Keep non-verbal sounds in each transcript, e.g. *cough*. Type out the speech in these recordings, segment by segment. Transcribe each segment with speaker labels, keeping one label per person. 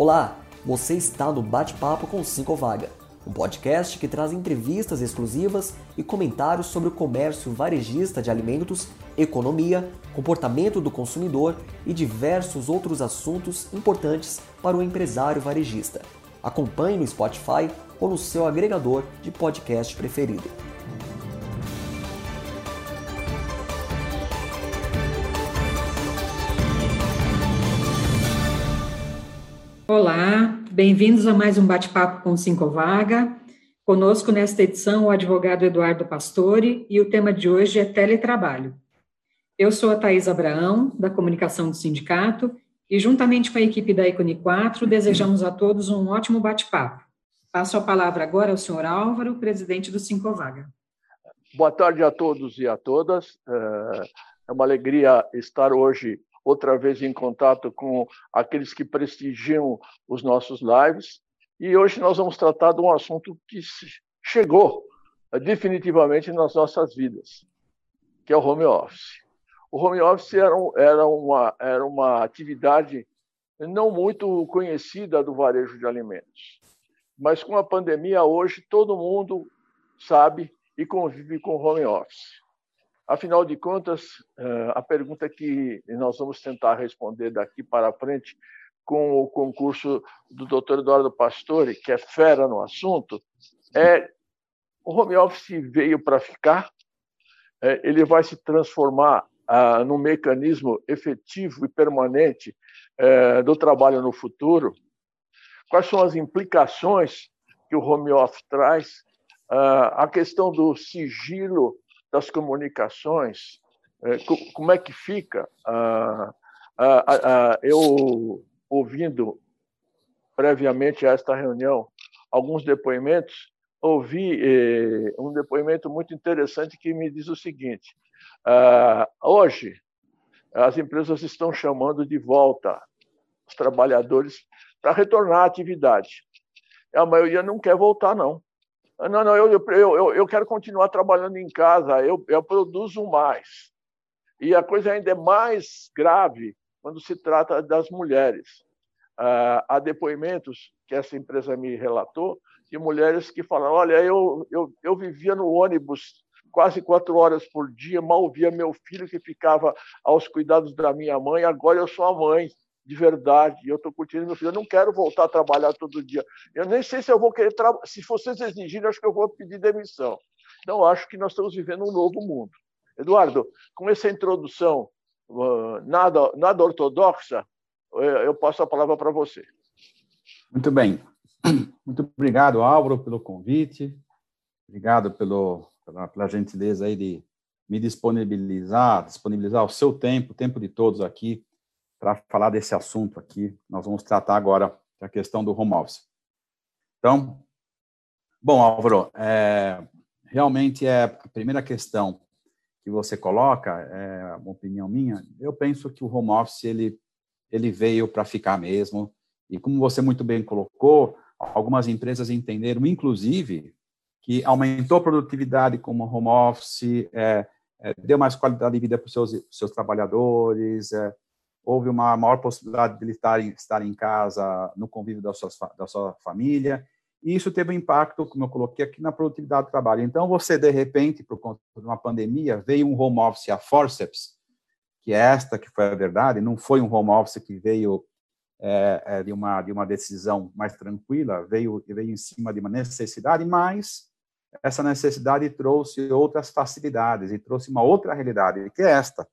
Speaker 1: Olá, você está no Bate-Papo com Cinco Vaga, um podcast que traz entrevistas exclusivas e comentários sobre o comércio varejista de alimentos, economia, comportamento do consumidor e diversos outros assuntos importantes para o empresário varejista. Acompanhe no Spotify ou no seu agregador de podcast preferido.
Speaker 2: Olá, bem-vindos a mais um bate-papo com Cinco Vaga. Conosco nesta edição o advogado Eduardo Pastore e o tema de hoje é teletrabalho. Eu sou a Thais Abraão, da comunicação do sindicato, e juntamente com a equipe da Icone 4, desejamos a todos um ótimo bate-papo. Passo a palavra agora ao senhor Álvaro, presidente do Cinco Vaga.
Speaker 3: Boa tarde a todos e a todas. É uma alegria estar hoje outra vez em contato com aqueles que prestigiam os nossos lives. E hoje nós vamos tratar de um assunto que chegou eh, definitivamente nas nossas vidas, que é o home office. O home office era, era, uma, era uma atividade não muito conhecida do varejo de alimentos. Mas com a pandemia, hoje, todo mundo sabe e convive com home office. Afinal de contas, eh, a pergunta que nós vamos tentar responder daqui para frente com o concurso do Dr. Eduardo Pastore, que é fera no assunto, é o home office veio para ficar, é, ele vai se transformar ah, num mecanismo efetivo e permanente é, do trabalho no futuro. Quais são as implicações que o home office traz? Ah, a questão do sigilo das comunicações, é, como é que fica? Ah, ah, ah, eu, ouvindo previamente a esta reunião alguns depoimentos, ouvi eh, um depoimento muito interessante que me diz o seguinte: hoje as empresas estão chamando de volta os trabalhadores para retornar à atividade. A maioria não quer voltar, não. Não, não, eu, eu, eu quero continuar trabalhando em casa, eu, eu produzo mais. E a coisa ainda é mais grave quando se trata das mulheres. Ah, há depoimentos que essa empresa me relatou de mulheres que falam: olha, eu, eu, eu vivia no ônibus quase quatro horas por dia, mal via meu filho que ficava aos cuidados da minha mãe, agora eu sou a mãe de verdade, eu estou curtindo meu filho, eu não quero voltar a trabalhar todo dia. Eu nem sei se eu vou querer, tra... se vocês exigirem, acho que eu vou pedir demissão. Então, acho que nós estamos vivendo um novo mundo. Eduardo, com essa introdução uh, nada, nada ortodoxa, eu passo a palavra para você.
Speaker 4: Muito bem. *clears throat* Muito obrigado, Álvaro, pelo convite. Obrigado pelo, pela, pela gentileza aí de me disponibilizar, disponibilizar o seu tempo, o tempo de todos aqui, para falar desse assunto aqui. Nós vamos tratar agora a questão do home office. Então, bom, Álvaro, é, realmente é a primeira questão que você coloca, é uma opinião minha, eu penso que o home office ele, ele veio para ficar mesmo, e como você muito bem colocou, algumas empresas entenderam, inclusive, que aumentou a produtividade como home office, é, é, deu mais qualidade de vida para os seus, seus trabalhadores, é, houve uma maior possibilidade de ele estar, estar em casa, no convívio da sua, da sua família, e isso teve um impacto, como eu coloquei aqui, na produtividade do trabalho. Então, você, de repente, por conta de uma pandemia, veio um home office a forceps, que é esta que foi a verdade, não foi um home office que veio é, é, de, uma, de uma decisão mais tranquila, veio, veio em cima de uma necessidade, mas essa necessidade trouxe outras facilidades e trouxe uma outra realidade, que é esta.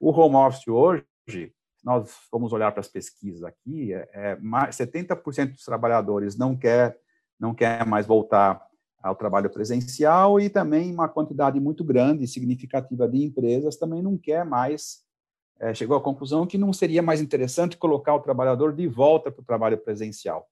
Speaker 4: O home office hoje, nós vamos olhar para as pesquisas aqui, é, é mais, 70% dos trabalhadores não quer, não quer mais voltar ao trabalho presencial e também uma quantidade muito grande significativa de empresas também não quer mais, é, chegou à conclusão que não seria mais interessante colocar o trabalhador de volta para o trabalho presencial.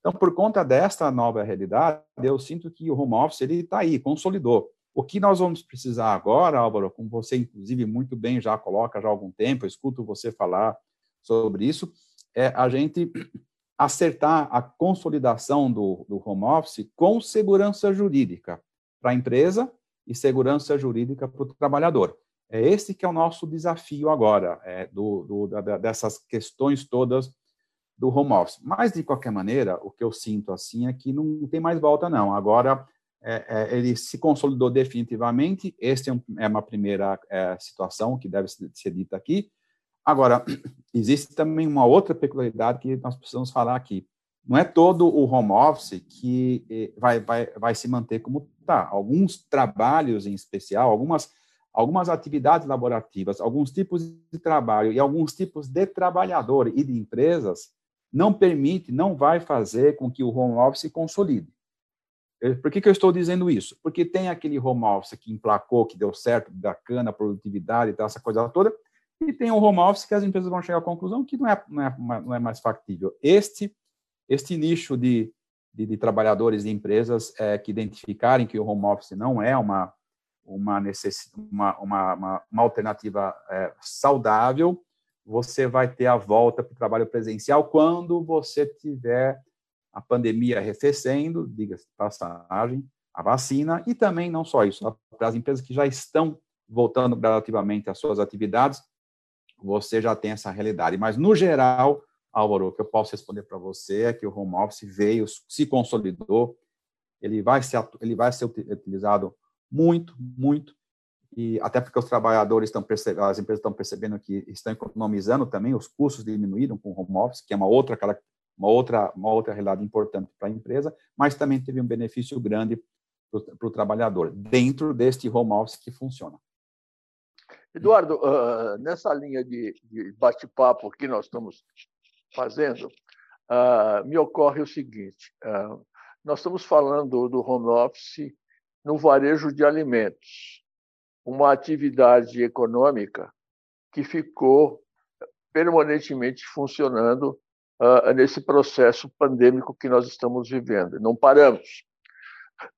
Speaker 4: Então, por conta desta nova realidade, eu sinto que o home office está aí, consolidou. O que nós vamos precisar agora, Álvaro, como você, inclusive, muito bem já coloca já há algum tempo, eu escuto você falar sobre isso, é a gente *clears throat* acertar a consolidação do, do home office com segurança jurídica para a empresa e segurança jurídica para o trabalhador. É esse que é o nosso desafio agora, é, do, do, da, dessas questões todas do home office. Mas, de qualquer maneira, o que eu sinto assim é que não tem mais volta, não. Agora, é, é, ele se consolidou definitivamente. Esta é, um, é, uma primeira é, situação que deve ser, dita aqui. Agora, *clears throat* existe também uma outra peculiaridade que nós precisamos falar aqui. Não é todo o home office que eh, vai, vai, vai se manter como está. Alguns trabalhos em especial, algumas, algumas atividades laborativas, alguns tipos de trabalho e alguns tipos de trabalhador e de empresas não permite, não vai fazer com que o home office se consolide. Por que, que eu estou dizendo isso? Porque tem aquele home office que emplacou, que deu certo, bacana, produtividade e tal, essa coisa toda, e tem um home office que as empresas vão chegar à conclusão que não é, não é, não é mais factível. Este, este nicho de, de, de trabalhadores e empresas é, que identificarem que o home office não é uma, uma, necess, uma, uma, uma, uma alternativa é, saudável, você vai ter a volta para o trabalho presencial quando você tiver a pandemia arrefecendo, diga-se de passagem, a vacina, e também não só isso, para as empresas que já estão voltando gradativamente às suas atividades, você já tem essa realidade. Mas, no geral, Álvaro, o que eu posso responder para você é que o home office veio, se consolidou, ele vai ser, ele vai ser utilizado muito, muito, e até porque os trabalhadores estão percebendo, as empresas estão percebendo que estão economizando também, os custos diminuíram com o home office, que é uma outra uma outra, uma outra realidade importante para a empresa, mas também teve um benefício grande para o trabalhador, dentro deste home office que funciona.
Speaker 3: Eduardo, uh, nessa linha de, de bate-papo que nós estamos fazendo, uh, me ocorre o seguinte: uh, nós estamos falando do home office no varejo de alimentos, uma atividade econômica que ficou permanentemente funcionando uh, nesse processo pandêmico que nós estamos vivendo. Não paramos.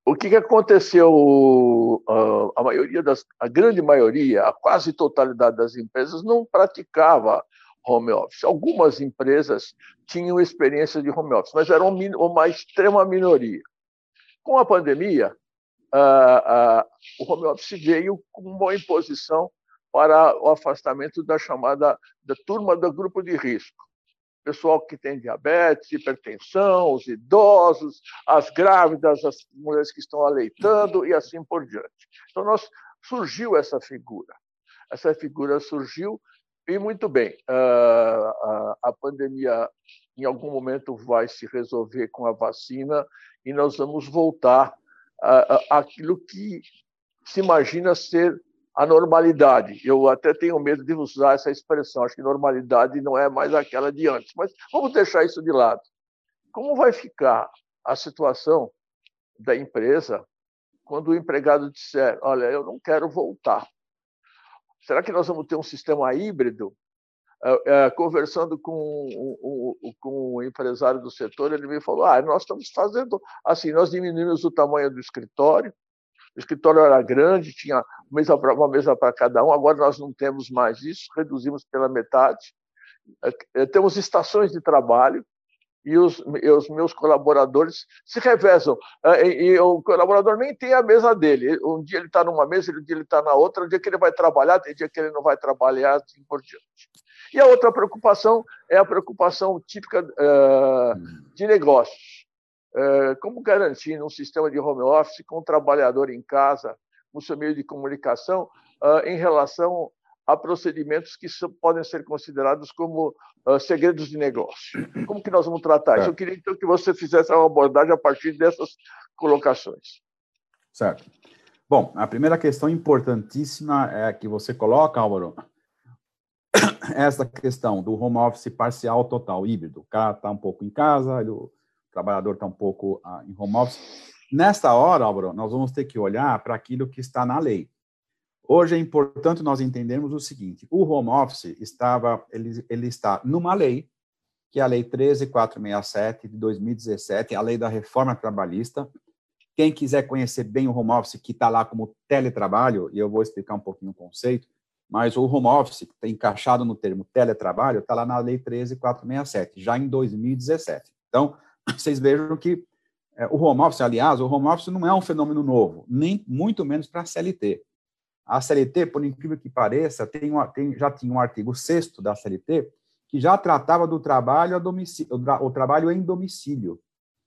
Speaker 3: O que, que aconteceu? Uh, a maioria das, a grande maioria, a quase totalidade das empresas não praticava home office. Algumas empresas tinham experiência de home office, mas era uma extrema minoria. Com a pandemia, uh, o home office veio com uma imposição para o afastamento da chamada da turma do grupo de risco pessoal que tem diabetes, hipertensão, os idosos, as grávidas, as mulheres que estão aleitando e assim por diante. Então, nós, surgiu essa figura. Essa figura surgiu e muito bem. Ah, a pandemia, em algum momento, vai se resolver com a vacina e nós vamos voltar àquilo que se imagina ser a normalidade. Eu até tenho medo de usar essa expressão, acho que normalidade não é mais aquela de antes, mas vamos deixar isso de lado. Como vai ficar a situação da empresa quando o empregado disser: Olha, eu não quero voltar? Será que nós vamos ter um sistema híbrido? É, é, conversando com o, empresário do setor, ele me falou: Ah, nós estamos fazendo assim, nós diminuímos o tamanho do escritório, o escritório era grande, tinha uma mesa para cada um, agora nós não temos mais isso, reduzimos pela metade. É, é, temos estações de trabalho e os, e os meus colaboradores se revezam. É, e, e, o colaborador nem tem a mesa dele. Um dia ele está numa mesa, um dia ele está na outra, um dia que ele vai trabalhar, tem dia que ele não vai trabalhar, assim por diante. E a outra preocupação é a preocupação típica uh, de negócios. Eh, como garantir um sistema de home office com o trabalhador em casa, no seu meio de comunicação, eh, em relação a procedimentos que podem ser considerados como eh, segredos de negócio. Como que nós vamos tratar isso? Eu queria então que você fizesse uma abordagem a partir dessas colocações.
Speaker 4: Certo. Bom, a primeira questão importantíssima é que você coloca, Álvaro, *coughs* essa questão do home office parcial, total, híbrido. O cara está um pouco em casa, ele trabalhador está um pouco ah, em home office. Nesta hora, Álvaro, nós vamos ter que olhar para aquilo que está na lei. Hoje é importante nós entendermos o seguinte: o home office estava, ele, ele está numa lei, que é a Lei 13467 de 2017, a lei da reforma trabalhista. Quem quiser conhecer bem o home office, que está lá como teletrabalho, e eu vou explicar um pouquinho o conceito, mas o home office, que está encaixado no termo teletrabalho, está lá na Lei 13467, já em 2017. Então, vocês vejam que é, o home office, aliás, o home office não é um fenômeno novo, nem muito menos para a CLT. A CLT, por incrível que pareça, tem, tem, já tinha um artigo 6 da CLT que já tratava do trabalho, o trabalho em domicílio.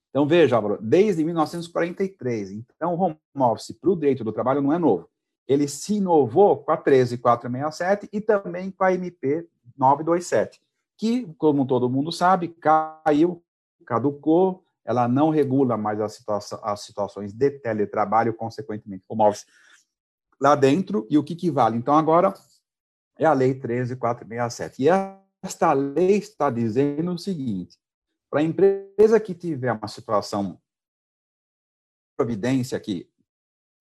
Speaker 4: Então, veja, desde 1943. Então, o home office para o direito do trabalho não é novo. Ele se inovou com a 13467 e também com a MP 927, que, como todo mundo sabe, caiu, caducou, ela não regula mais as, situação, as situações de teletrabalho, consequentemente, home office lá dentro, e o que, que vale? Então, agora é a Lei 13467. E esta lei está dizendo o seguinte: para a empresa que tiver uma situação providência que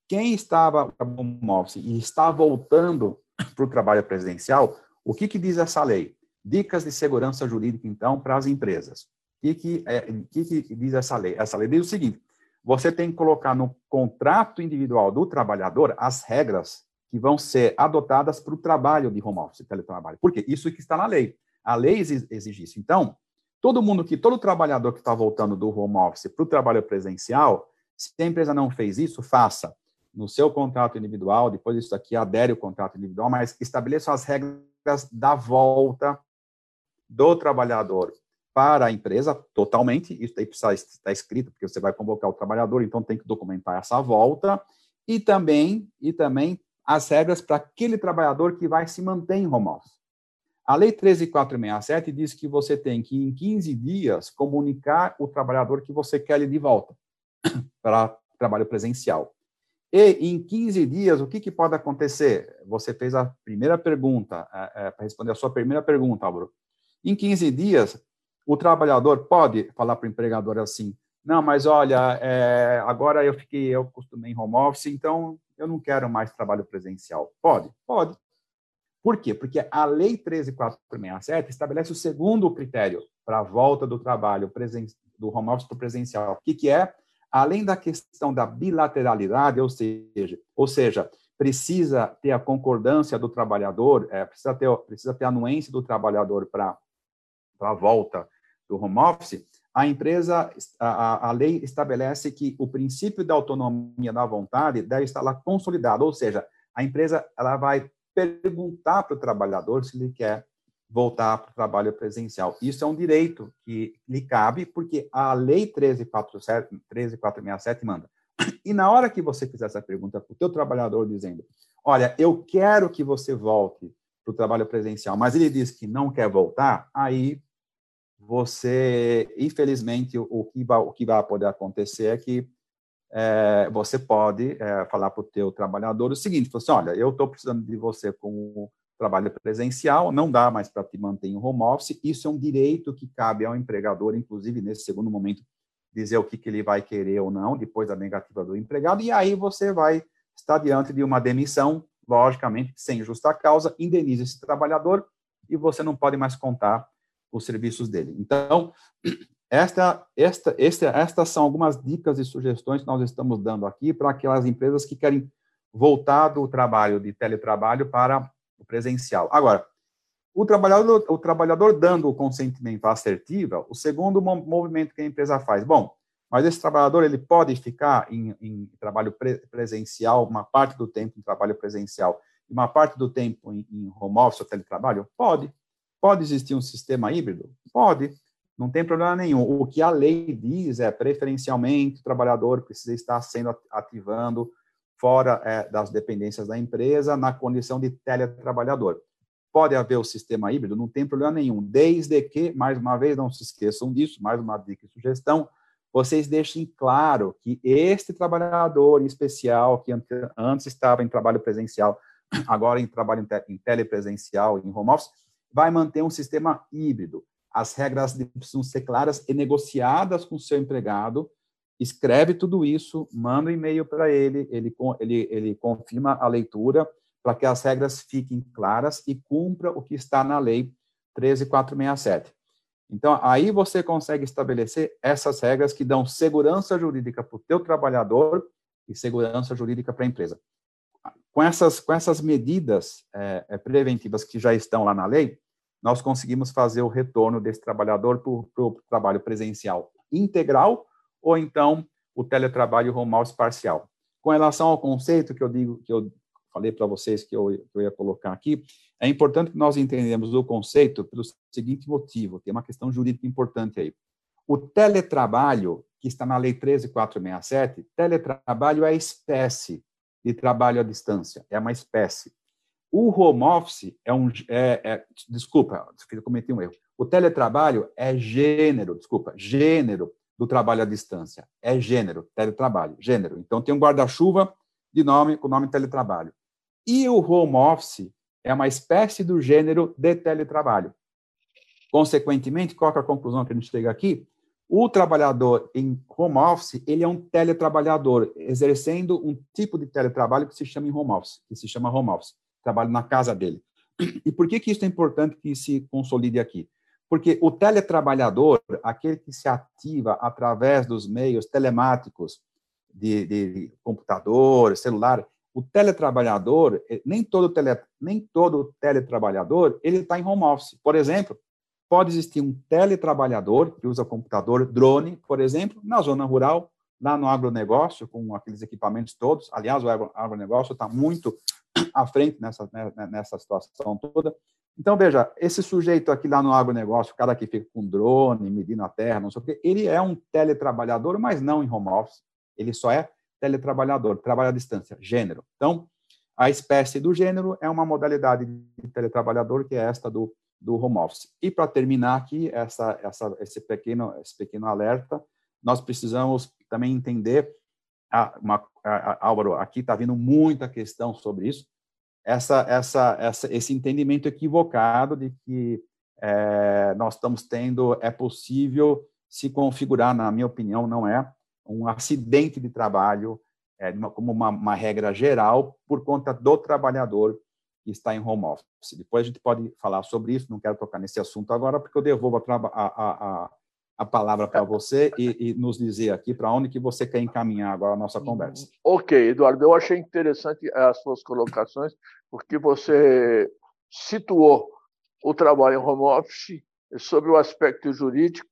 Speaker 4: quem estava no home office e está voltando para o trabalho presidencial, o que, que diz essa lei? Dicas de segurança jurídica, então, para as empresas. O que, que, é, que, que diz essa lei? Essa lei diz o seguinte: você tem que colocar no contrato individual do trabalhador as regras que vão ser adotadas para o trabalho de home office, teletrabalho. Por quê? Isso que está na lei. A lei exige isso. Então, todo mundo que, todo trabalhador que está voltando do home office para o trabalho presencial, se a empresa não fez isso, faça no seu contrato individual, depois isso aqui adere o contrato individual, mas estabeleça as regras da volta do trabalhador para a empresa totalmente, isso aí precisa estar escrito, porque você vai convocar o trabalhador, então tem que documentar essa volta, e também, e também as regras para aquele trabalhador que vai se manter em home office. A Lei 13467 diz que você tem que, em 15 dias, comunicar o trabalhador que você quer ele de volta *coughs* para trabalho presencial. E em 15 dias, o que, que pode acontecer? Você fez a primeira pergunta, é, é, para responder a sua primeira pergunta, Álvaro. Em 15 dias, o trabalhador pode falar para o empregador assim: não, mas olha, é, agora eu fiquei, eu costumei em home office, então eu não quero mais trabalho presencial. Pode? Pode. Por quê? Porque a Lei 13467 estabelece o segundo critério para a volta do trabalho presen do home office para o presencial. O que, que é? Além da questão da bilateralidade, ou seja, ou seja, precisa ter a concordância do trabalhador, é, precisa, ter, precisa ter a anuência do trabalhador para a volta do home office, a empresa, a, a, lei estabelece que o princípio da autonomia da vontade deve estar lá consolidado, ou seja, a empresa ela vai perguntar para o trabalhador se ele quer voltar para o trabalho presencial. Isso é um direito que lhe cabe, porque a Lei 13467, 13467 manda. E na hora que você fizer essa pergunta para o teu trabalhador dizendo, olha, eu quero que você volte para o trabalho presencial, mas ele diz que não quer voltar, aí você, infelizmente, o, que, vai, o que vai poder acontecer é que é, você pode é, falar para o teu trabalhador o seguinte, assim, olha, eu estou precisando de você com trabalho presencial, não dá mais para te manter em home office, isso é um direito que cabe ao empregador, inclusive nesse segundo momento, dizer o que, que ele vai querer ou não, depois da negativa do empregado, e aí você vai estar diante de uma demissão, logicamente, sem justa causa, indeniza esse trabalhador e você não pode mais contar os serviços dele. Então, esta, esta, esta, estas são algumas dicas e sugestões que nós estamos dando aqui para aquelas empresas que querem voltar do trabalho de teletrabalho para o presencial. Agora, o trabalhador, o trabalhador dando o consentimento assertivo, o segundo movimento que a empresa faz. Bom, mas esse trabalhador ele pode ficar em, em trabalho pre presencial, uma parte do tempo em trabalho presencial e uma parte do tempo em, em home office ou teletrabalho? Pode. Pode existir um sistema híbrido? Pode, não tem problema nenhum. O que a lei diz é, preferencialmente, o trabalhador precisa estar sendo ativando fora é, das dependências da empresa, na condição de teletrabalhador. Pode haver o sistema híbrido, não tem problema nenhum, desde que, mais uma vez, não se esqueçam disso, mais uma dica e sugestão, vocês deixem claro que este trabalhador em especial, que antes estava em trabalho presencial, agora em trabalho em telepresencial, em home office, vai manter um sistema híbrido. As regras precisam ser claras e negociadas com o seu empregado. Escreve tudo isso, manda um e-mail para ele, ele, ele, ele confirma a leitura para que as regras fiquem claras e cumpra o que está na lei 13467. Então, aí você consegue estabelecer essas regras que dão segurança jurídica para o teu trabalhador e segurança jurídica para a empresa. Com essas, com essas medidas é, preventivas que já estão lá na lei, nós conseguimos fazer o retorno desse trabalhador para o trabalho presencial integral ou então o teletrabalho home office parcial. Com relação ao conceito que eu digo, que eu falei para vocês que eu, que eu ia colocar aqui, é importante que nós entendamos o conceito pelo seguinte motivo, tem uma questão jurídica importante aí. O teletrabalho, que está na Lei 13467, teletrabalho é espécie de trabalho à distância, é uma espécie. O home office é um. É, é, desculpa, eu cometi um erro. O teletrabalho é gênero, desculpa, gênero do trabalho à distância. É gênero, teletrabalho, gênero. Então tem um guarda-chuva de nome com o nome teletrabalho. E o home office é uma espécie do gênero de teletrabalho. Consequentemente, qual é a conclusão que a gente chega aqui? O trabalhador em home office, ele é um teletrabalhador, exercendo um tipo de teletrabalho que se chama home office, que se chama home office, trabalho na casa dele. E por que que isso é importante que se consolide aqui? Porque o teletrabalhador, aquele que se ativa através dos meios telemáticos, de, de, computador, celular, o teletrabalhador, eh, nem todo, tele, nem todo teletrabalhador, ele está em home office. Por exemplo, Pode existir um teletrabalhador que usa computador, drone, por exemplo, na zona rural, lá no agronegócio, com aqueles equipamentos todos. Aliás, o agronegócio está muito à frente nessa, né, né, nessa situação toda. Então, veja, esse sujeito aqui lá no agronegócio, o cara que fica com drone, medindo a terra, não sei o quê, ele é um teletrabalhador, mas não em home office. Ele só é teletrabalhador, trabalha à distância, gênero. Então, a espécie do gênero é uma modalidade de teletrabalhador que é esta do do home office. E para terminar aqui essa, essa, esse pequeno esse pequeno alerta, nós precisamos também entender uma, Álvaro, aqui está vindo muita questão sobre isso. Essa, essa, essa, esse entendimento equivocado de que é, nós estamos tendo é possível se configurar, na minha opinião, não é um acidente de trabalho é, como uma, uma regra geral por conta do trabalhador que está em home office. Depois a gente pode falar sobre isso, não quero tocar nesse assunto agora, porque eu devolvo a, a, a, a palavra para você e, e, nos dizer aqui para onde que você quer encaminhar agora a nossa conversa.
Speaker 3: Ok, Eduardo, eu achei interessante as suas colocações, porque você situou o trabalho em home office sobre o aspecto jurídico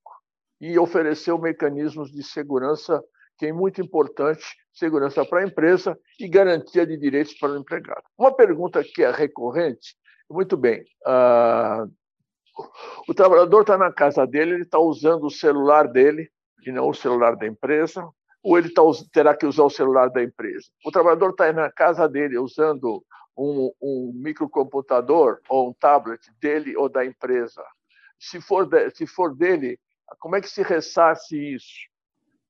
Speaker 3: e ofereceu mecanismos de segurança que é muito importante, segurança para a empresa e garantia de direitos para o empregado. Uma pergunta que é recorrente, muito bem, uh, o trabalhador está na casa dele, ele está usando o celular dele, e não o celular da empresa, ou ele tá, terá que usar o celular da empresa. O trabalhador está na casa dele usando um, um, microcomputador ou um tablet dele ou da empresa. Se for, de, se for dele, como é que se ressarce isso?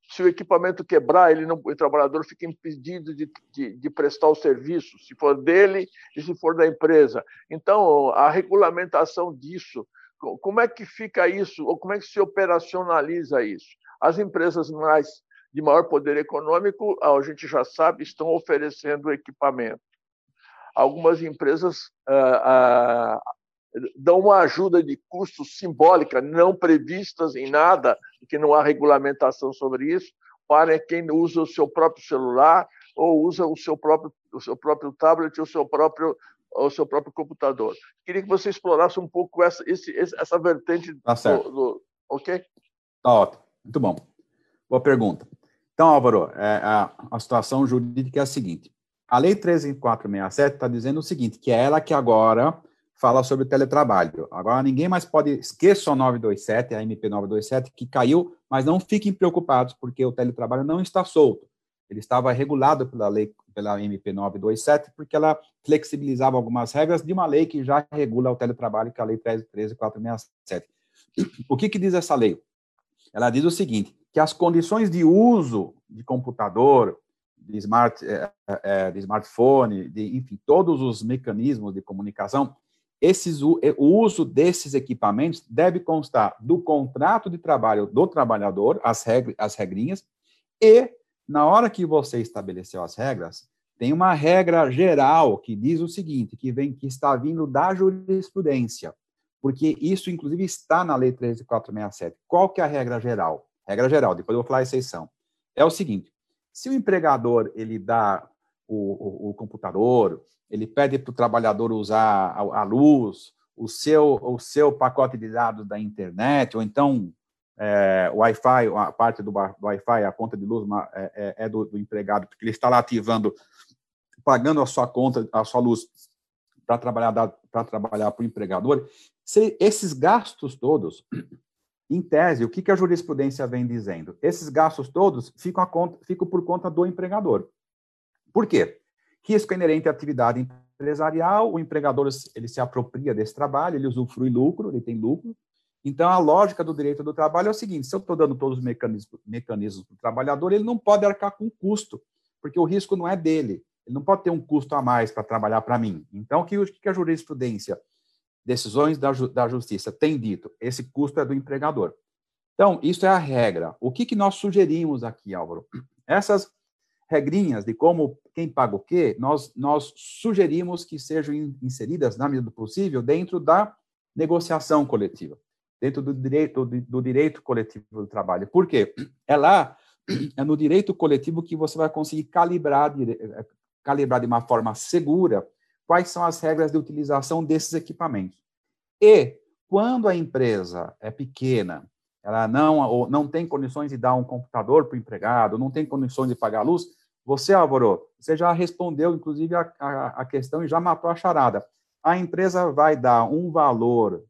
Speaker 3: Se o equipamento quebrar, ele não, o trabalhador fica impedido de, de, de, prestar o serviço, se for dele e se for da empresa. Então, a regulamentação disso, como é que fica isso, ou como é que se operacionaliza isso? As empresas mais de maior poder econômico, a gente já sabe, estão oferecendo equipamento. Algumas empresas ah, ah, dão uma ajuda de custo simbólica, não previstas em nada, que não há regulamentação sobre isso, para quem usa o seu próprio celular ou usa o seu próprio, o seu próprio tablet ou o seu próprio, o seu próprio computador. Queria que você explorasse um pouco essa, esse, essa vertente
Speaker 4: tá certo.
Speaker 3: do, do. Ok?
Speaker 4: Tá ótimo. Muito bom. Boa pergunta. Então, Álvaro, é, a, a situação jurídica é a seguinte. A Lei 13467 está dizendo o seguinte, que é ela que agora fala sobre teletrabalho. Agora, ninguém mais pode, esqueça o 927, a MP 927, que caiu, mas não fiquem preocupados, porque o teletrabalho não está solto. Ele estava regulado pela lei, pela MP 927, porque ela flexibilizava algumas regras de uma lei que já regula o teletrabalho, que é a Lei 13467. O que, que diz essa lei? Ela diz o seguinte, que as condições de uso de computador, de, smart, é, é, de smartphone, de, enfim, todos os mecanismos de comunicação, esses, o uso desses equipamentos deve constar do contrato de trabalho do trabalhador, as, regras, as regrinhas, e na hora que você estabeleceu as regras, tem uma regra geral que diz o seguinte, que vem que está vindo da jurisprudência, porque isso inclusive está na lei 13467. Qual que é a regra geral? Regra geral, depois eu vou falar a exceção. É o seguinte: se o empregador ele dá o, o, o computador, ele pede para o trabalhador usar a, a, luz, o seu, o seu pacote de dados da internet, ou então é, o Wi-Fi, a parte do, do Wi-Fi, a conta de luz é, é, é do, do, empregado, porque ele está lá ativando pagando a sua conta, a sua luz para trabalhar para trabalhar para o empregador, se esses gastos todos, em tese, o que, que a jurisprudência vem dizendo? Esses gastos todos ficam, conta, ficam por conta do empregador. Por quê? Risco inerente à atividade empresarial, o empregador ele se apropria desse trabalho, ele usufrui lucro, ele tem lucro. Então, a lógica do direito do trabalho é o seguinte: se eu estou dando todos os mecanismos, mecanismos para o trabalhador, ele não pode arcar com custo, porque o risco não é dele. Ele não pode ter um custo a mais para trabalhar para mim. Então, o que, que a jurisprudência, decisões da, da justiça tem dito? Esse custo é do empregador. Então, isso é a regra. O que, que nós sugerimos aqui, Álvaro? Essas regrinhas de como quem paga o quê, nós, nós sugerimos que sejam inseridas, na medida do possível, dentro da negociação coletiva, dentro do direito, do, direito coletivo do trabalho. Por quê? É lá, é no direito coletivo que você vai conseguir calibrar, calibrar de uma forma segura quais são as regras de utilização desses equipamentos. E, quando a empresa é pequena, ela não, ou não tem condições de dar um computador para o empregado, não tem condições de pagar a luz, você, Álvaro, você já respondeu, inclusive, a, a, a questão e já matou a charada. A empresa vai dar um valor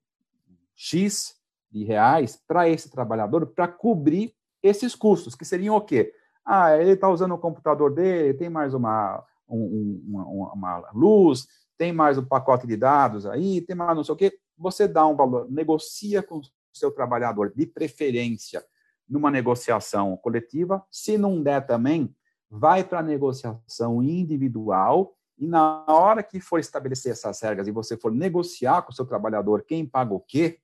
Speaker 4: X de reais para esse trabalhador para cobrir esses custos, que seriam o quê? Ah, ele está usando o computador dele, tem mais uma, um, uma, uma, luz, tem mais um pacote de dados aí, tem mais não sei o quê. Você dá um valor, negocia com seu trabalhador, de preferência, numa negociação coletiva. Se não der também, vai para a negociação individual e na hora que for estabelecer essas regras e você for negociar com o seu trabalhador quem paga o quê,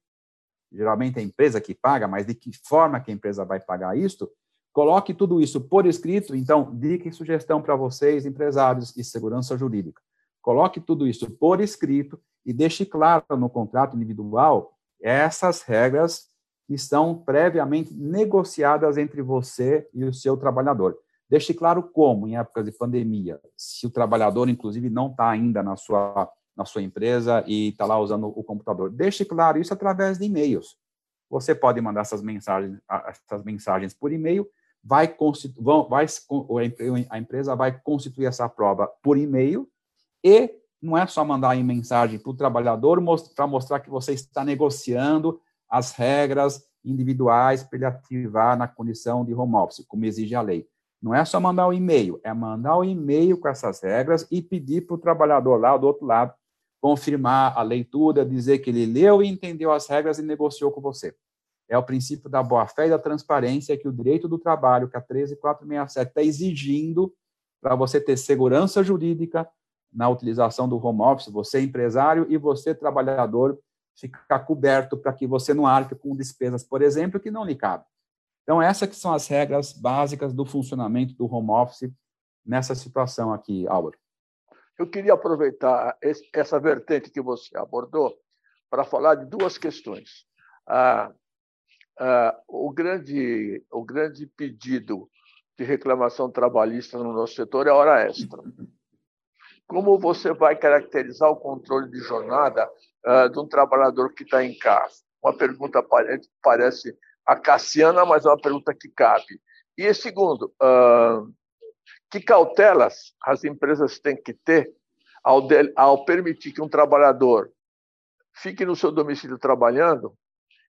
Speaker 4: geralmente é a empresa que paga, mas de que forma que a empresa vai pagar isto, Coloque tudo isso por escrito. Então, dica e sugestão para vocês, empresários e segurança jurídica. Coloque tudo isso por escrito e deixe claro no contrato individual essas regras que estão previamente negociadas entre você e o seu trabalhador. Deixe claro como, em épocas de pandemia, se o trabalhador, inclusive, não está ainda na sua, na sua empresa e está lá usando o computador. Deixe claro isso através de e-mails. Você pode mandar essas mensagens, essas mensagens por e-mail vai, vão, vai a empresa vai constituir essa prova por e-mail e não é só mandar em mensagem para o trabalhador para mostrar que você está negociando as regras individuais para ele ativar na condição de home office, como exige a lei. Não é só mandar o um e-mail, é mandar o um e-mail com essas regras e pedir para o trabalhador lá do outro lado confirmar a leitura, dizer que ele leu e entendeu as regras e negociou com você é o princípio da boa-fé e da transparência que o direito do trabalho, que a 13467 está exigindo para você ter segurança jurídica na utilização do home office, você empresário e você trabalhador ficar coberto para que você não arque com despesas, por exemplo, que não lhe cabem. Então, essas que são as regras básicas do funcionamento do home office nessa situação aqui, Álvaro.
Speaker 3: Eu queria aproveitar essa vertente que você abordou para falar de duas questões. Ah, ah, o, grande, o grande pedido de reclamação trabalhista no nosso setor é hora extra. Como você vai caracterizar o controle de jornada ah, de um trabalhador que está em casa? Uma pergunta parece a Cassiana, mas é uma pergunta que cabe. E segundo, ah, que cautelas as empresas têm que ter ao, de, ao permitir que um trabalhador fique no seu domicílio trabalhando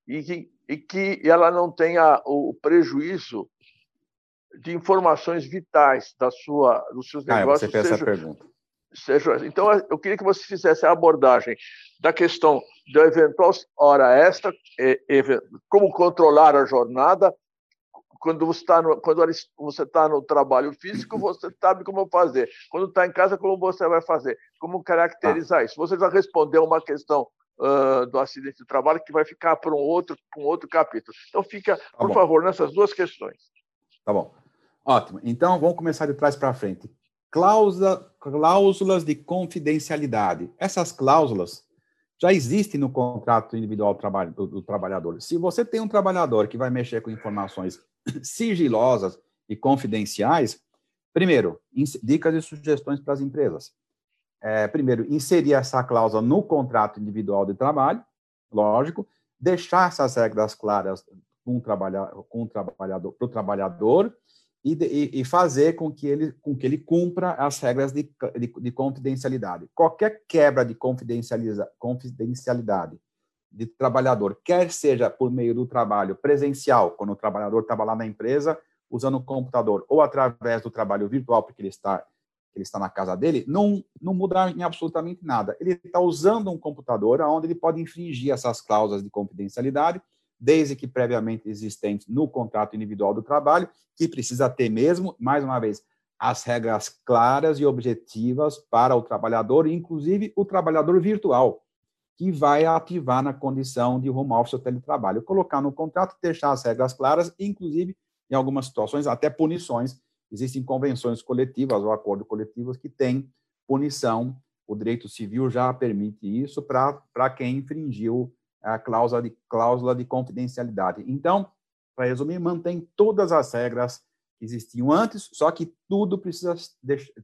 Speaker 3: e que e que ela não tenha o prejuízo de informações vitais da sua, dos seus ah, negócios.
Speaker 4: Você fez seja, essa pergunta.
Speaker 3: Seja, então, eu queria que você fizesse a abordagem da questão da eventual hora extra, como controlar a jornada. Quando você está no, quando você está no trabalho físico, você sabe como fazer. Quando está em casa, como você vai fazer? Como caracterizar ah. isso? Você já respondeu uma questão uh, do acidente de trabalho, que vai ficar para um outro, um outro capítulo. Então, fica, tá por bom. favor, nessas duas questões.
Speaker 4: Tá bom. Ótimo. Então, vamos começar de trás para frente. Cláusula, cláusulas de confidencialidade. Essas cláusulas já existem no contrato individual do, do trabalhador. Se você tem um trabalhador que vai mexer com informações *coughs* sigilosas e confidenciais, primeiro, dicas e sugestões para as empresas é, primeiro, inserir essa cláusula no contrato individual de trabalho, lógico, deixar essas regras claras com o, trabalhador, para o trabalhador e, e, fazer com que ele, com que ele cumpra as regras de, de, de confidencialidade. Qualquer quebra de confidencialidade de trabalhador, quer seja por meio do trabalho presencial, quando o trabalhador estava lá na empresa usando o computador, ou através do trabalho virtual, porque ele está ele está na casa dele, não, não muda em absolutamente nada. Ele está usando um computador onde ele pode infringir essas cláusulas de confidencialidade, desde que previamente existentes no contrato individual do trabalho, que precisa ter mesmo, mais uma vez, as regras claras e objetivas para o trabalhador, inclusive o trabalhador virtual que vai ativar na condição de home office ou teletrabalho. Colocar no contrato, deixar as regras claras, inclusive, em algumas situações, até punições. Existem convenções coletivas ou acordos coletivos que têm punição. O direito civil já permite isso para quem infringiu a cláusula de, cláusula de confidencialidade. Então, para resumir, mantém todas as regras que existiam antes, só que tudo precisa,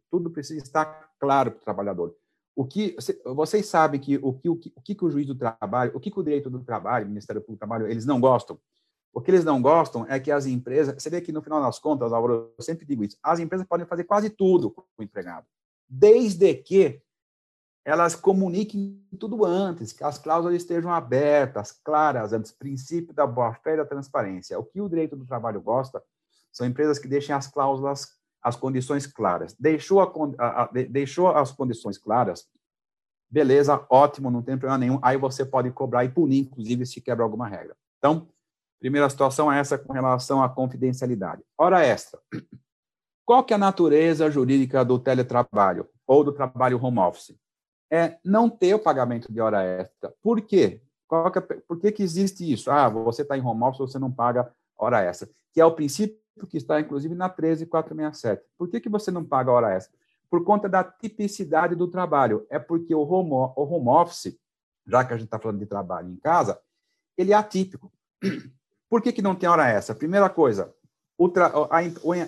Speaker 4: tudo precisa estar claro para o trabalhador. O que vocês sabem que o que o que, o que o juiz do trabalho, o que o direito do trabalho, o Ministério Público do Trabalho, eles não gostam. O que eles não gostam é que as empresas, você vê que no final das contas, Álvaro, eu sempre digo isso, as empresas podem fazer quase tudo com o empregado, desde que elas comuniquem tudo antes, que as cláusulas estejam abertas, claras, antes, princípio da boa-fé e da transparência. O que o direito do trabalho gosta são empresas que deixem as cláusulas as condições claras. Deixou, a, a, deixou as condições claras, beleza, ótimo, não tem problema nenhum. Aí você pode cobrar e punir, inclusive, se quebra alguma regra. Então, primeira situação é essa com relação à confidencialidade. Hora extra. Qual que é a natureza jurídica do teletrabalho ou do trabalho home office? É não ter o pagamento de hora extra. Por quê? Que é, por que, que existe isso? Ah, você está em home office, você não paga hora extra. Que é o princípio que está, inclusive, na 13467. Por que, que você não paga hora extra? Por conta da tipicidade do trabalho. É porque o home, o home office, já que a gente está falando de trabalho em casa, ele é atípico. Por que, que não tem hora extra? Primeira coisa, a,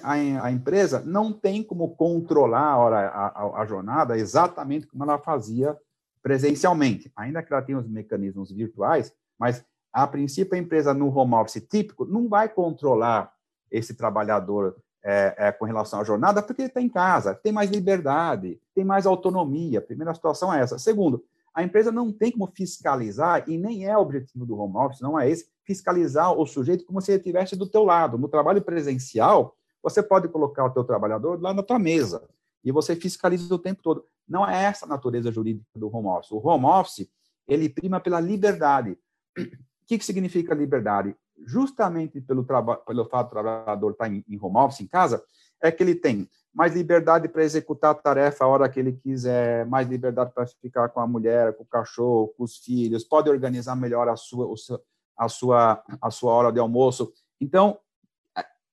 Speaker 4: a, a, empresa não tem como controlar a, a, jornada exatamente como ela fazia presencialmente. Ainda que ela tenha os mecanismos virtuais, mas a princípio a empresa no home office típico não vai controlar esse trabalhador é, é, com relação à jornada, porque ele está em casa, tem mais liberdade, tem mais autonomia. Primeira situação é essa. Segundo, a empresa não tem como fiscalizar, e nem é o objetivo do home office, não é esse, fiscalizar o sujeito como se ele estivesse do teu lado. No trabalho presencial, você pode colocar o teu trabalhador lá na tua mesa, e você fiscaliza o tempo todo. Não é essa a natureza jurídica do home office. O home office, ele prima pela liberdade. O que, que significa liberdade? justamente pelo, pelo fato do trabalhador estar em, em home office, em casa, é que ele tem mais liberdade para executar a tarefa a hora que ele quiser, mais liberdade para ficar com a mulher, com o cachorro, com os filhos, pode organizar melhor a sua, a sua, a sua hora de almoço. Então,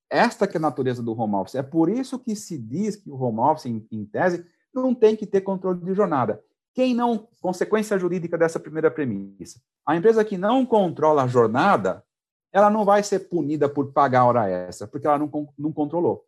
Speaker 4: esta que é a natureza do home office. É por isso que se diz que o home office, em, em tese, não tem que ter controle de jornada. Quem não, consequência jurídica dessa primeira premissa, a empresa que não controla a jornada, ela não vai ser punida por pagar hora extra, porque ela não, não controlou.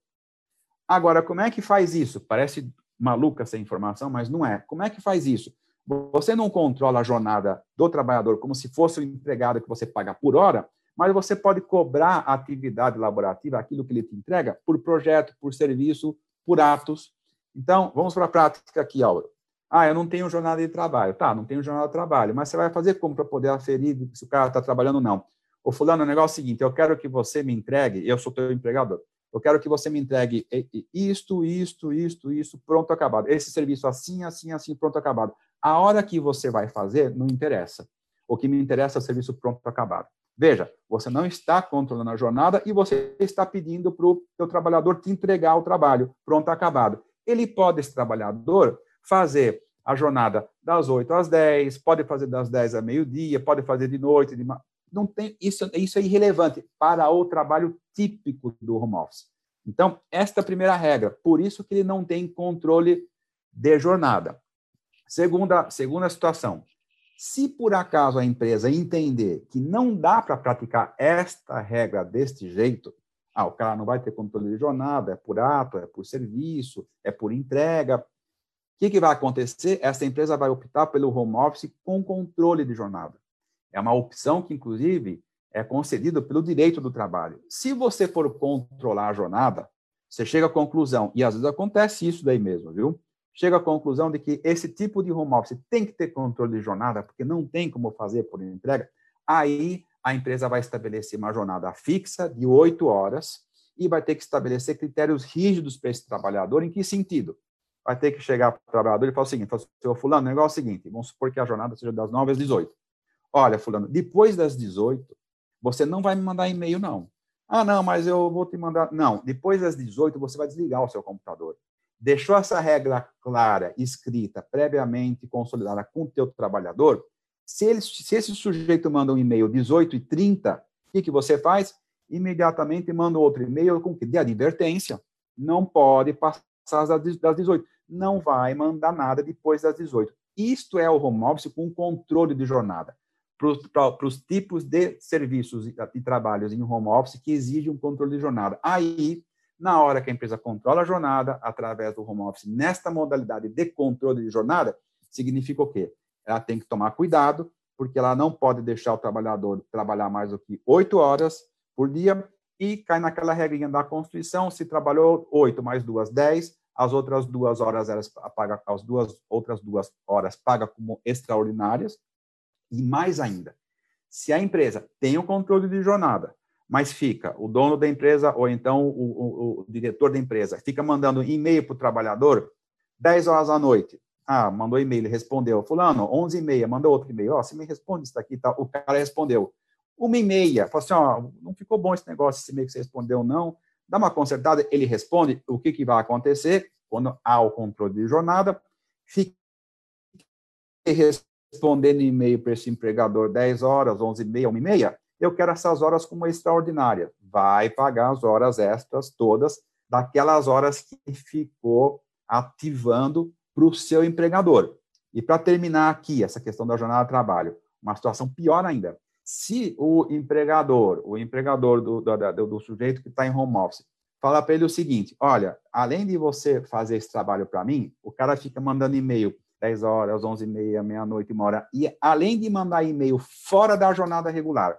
Speaker 4: Agora, como é que faz isso? Parece maluca essa informação, mas não é. Como é que faz isso? Você não controla a jornada do trabalhador como se fosse o empregado que você paga por hora, mas você pode cobrar a atividade laborativa, aquilo que ele te entrega, por projeto, por serviço, por atos. Então, vamos para a prática aqui, Álvaro. Ah, eu não tenho jornada de trabalho. Tá, não tenho jornada de trabalho, mas você vai fazer como para poder aferir se o cara está trabalhando ou não? Ô, fulano, o negócio é o seguinte, eu quero que você me entregue, eu sou teu empregador, eu quero que você me entregue isto, isto, isto, isto, pronto, acabado. Esse serviço assim, assim, assim, pronto, acabado. A hora que você vai fazer, não interessa. O que me interessa é o serviço pronto, acabado. Veja, você não está controlando a jornada e você está pedindo para o seu trabalhador te entregar o trabalho pronto, acabado. Ele pode, esse trabalhador, fazer a jornada das 8 às 10, pode fazer das 10 a meio-dia, pode fazer de noite, de não tem isso, isso é irrelevante para o trabalho típico do home office. Então, esta é a primeira regra. Por isso que ele não tem controle de jornada. Segunda, segunda situação. Se por acaso a empresa entender que não dá para praticar esta regra deste jeito, ah, o cara não vai ter controle de jornada, é por ato, é por serviço, é por entrega. O que, que vai acontecer? Essa empresa vai optar pelo home office com controle de jornada. É uma opção que, inclusive, é concedida pelo direito do trabalho. Se você for controlar a jornada, você chega à conclusão, e às vezes acontece isso daí mesmo, viu? Chega à conclusão de que esse tipo de home office tem que ter controle de jornada, porque não tem como fazer por entrega, aí a empresa vai estabelecer uma jornada fixa de oito horas e vai ter que estabelecer critérios rígidos para esse trabalhador. Em que sentido? Vai ter que chegar para o trabalhador e falar o seguinte: seu Fulano, o negócio é o seguinte, vamos supor que a jornada seja das 9 às 18. Olha, Fulano, depois das 18, você não vai me mandar e-mail, não. Ah, não, mas eu vou te mandar. Não, depois das 18, você vai desligar o seu computador. Deixou essa regra clara, escrita, previamente consolidada com o teu trabalhador, se, ele, se esse sujeito manda um e-mail 18 e 30, o que, que você faz? Imediatamente manda outro e-mail com que? De advertência. Não pode passar das 18. Não vai mandar nada depois das 18. Isto é o home office com controle de jornada para os tipos de serviços e trabalhos em home office que exigem um controle de jornada. Aí, na hora que a empresa controla a jornada, através do home office, nesta modalidade de controle de jornada, significa o quê? Ela tem que tomar cuidado, porque ela não pode deixar o trabalhador trabalhar mais do que oito horas por dia e cai naquela regrinha da Constituição, se trabalhou oito mais duas, dez, as outras duas horas elas paga, as duas outras duas horas paga como extraordinárias, e mais ainda, se a empresa tem o controle de jornada, mas fica o dono da empresa ou então o, o, o diretor da empresa fica mandando e-mail para o trabalhador 10 horas da noite. Ah, mandou e-mail, ele respondeu. Fulano, 11 e meia, mandou outro e-mail. Ó, oh, você me responde isso daqui, tá? O cara respondeu. Uma e meia. Falou assim, ó, oh, não ficou bom esse negócio, esse e-mail que você respondeu, não. Dá uma consertada, ele responde. O que, que vai acontecer? Quando há o controle de jornada, fica respondendo e-mail para esse empregador 10 horas, 11 e meia, 1 e meia, eu quero essas horas como extraordinária. Vai pagar as horas extras todas daquelas horas que ficou ativando para o seu empregador. E para terminar aqui, essa questão da jornada de trabalho, uma situação pior ainda. Se o empregador, o empregador do, do, do sujeito que está em home office, fala para ele o seguinte: olha, além de você fazer esse trabalho para mim, o cara fica mandando e-mail 10 horas, 11 e meia, meia-noite, uma hora. E além de mandar e-mail fora da jornada regular,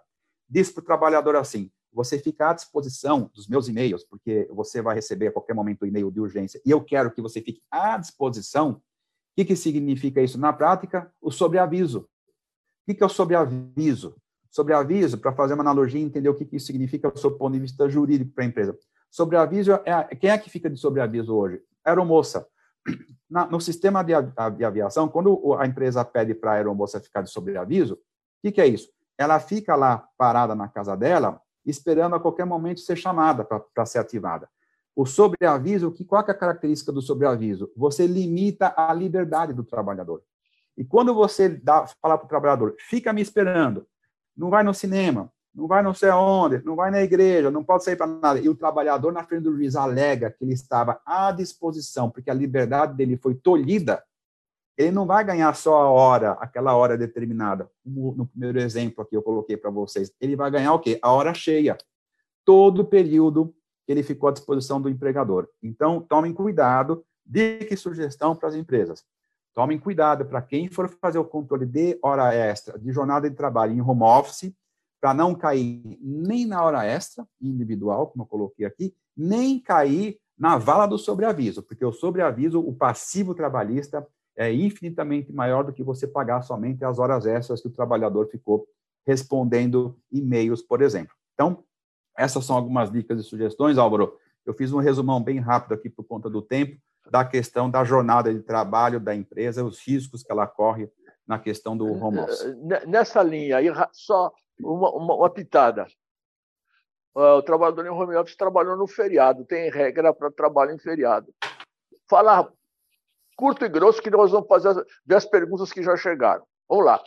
Speaker 4: diz para o trabalhador assim: você fica à disposição dos meus e-mails, porque você vai receber a qualquer momento o e-mail de urgência, e eu quero que você fique à disposição. O que, que significa isso na prática? O sobreaviso. O que, que é o sobreaviso? Sobreaviso, para fazer uma analogia e entender o que, que isso significa do seu ponto de vista jurídico para a empresa. Sobreaviso é quem é que fica de sobreaviso hoje? Aeromoça na, no sistema de, de, aviação, quando a empresa pede para a aeromoça ficar de sobreaviso, o que, que é isso? Ela fica lá parada na casa dela, esperando a qualquer momento ser chamada para ser ativada. O sobreaviso, que, qual é a característica do sobreaviso? Você limita a liberdade do trabalhador. E quando você dá, fala para o trabalhador, fica me esperando, não vai no cinema, não vai não sei aonde, não vai na igreja, não pode sair para nada. E o trabalhador na frente do juiz alega que ele estava à disposição, porque a liberdade dele foi tolhida, ele não vai ganhar só a hora, aquela hora determinada. No primeiro exemplo aqui eu coloquei para vocês, ele vai ganhar o quê? A hora cheia. Todo o período que ele ficou à disposição do empregador. Então, tomem cuidado, que sugestão para as empresas. Tomem cuidado para quem for fazer o controle de hora extra, de jornada de trabalho em home office, para não cair nem na hora extra individual, como eu coloquei aqui, nem cair na vala do sobreaviso, porque o sobreaviso, o passivo trabalhista, é infinitamente maior do que você pagar somente as horas extras que o trabalhador ficou respondendo e-mails, por exemplo. Então, essas são algumas dicas e sugestões, Álvaro. Eu fiz um resumão bem rápido aqui por conta do tempo da questão da jornada de trabalho da empresa, os riscos que ela corre na questão do home office.
Speaker 3: Nessa linha aí, só uma, uma, uma pitada. Uh, o trabalhador em home office trabalhou no feriado, tem regra para trabalho em feriado. Falar curto e grosso que nós vamos fazer as, ver as perguntas que já chegaram. Vamos lá.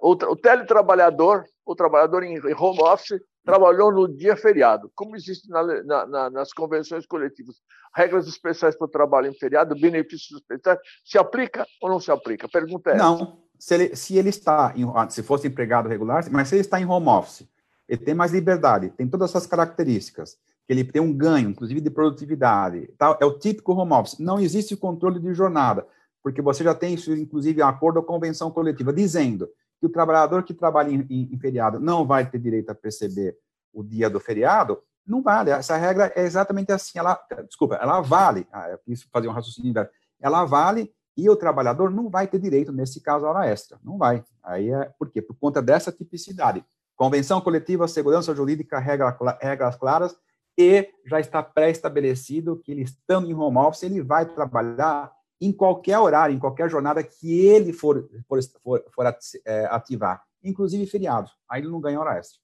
Speaker 3: O, teletrabalhador, o trabalhador em home office, trabalhou no dia feriado. Como existe na, na, na, nas convenções coletivas regras especiais para o trabalho em feriado, benefícios especiais, se aplica ou não se aplica? Pergunta é
Speaker 4: Não. Essa se ele, se ele está, em, ah, se fosse empregado regular, mas se ele está em home office, ele tem mais liberdade, tem todas essas características, que ele tem um ganho, inclusive de produtividade, é o típico home office. Não existe controle de jornada, porque você já tem isso, inclusive, em acordo a convenção coletiva, dizendo que o trabalhador que trabalha em, em, em feriado não vai ter direito a perceber o dia do feriado, Não vale. Essa regra é exatamente assim. Ela, desculpa, ela vale. Ah, eu quis fazer um raciocínio. Ela vale e o trabalhador não vai ter direito, nesse caso, à hora extra. Não vai. Aí é por quê? Por conta dessa tipicidade. Convenção coletiva, segurança jurídica, regra, regras claras, e já está pré-estabelecido que ele, estando em home office, ele vai trabalhar em qualquer horário, em qualquer jornada que ele for, for, for, for é, ativar, inclusive feriados. Aí ele não ganha hora extra.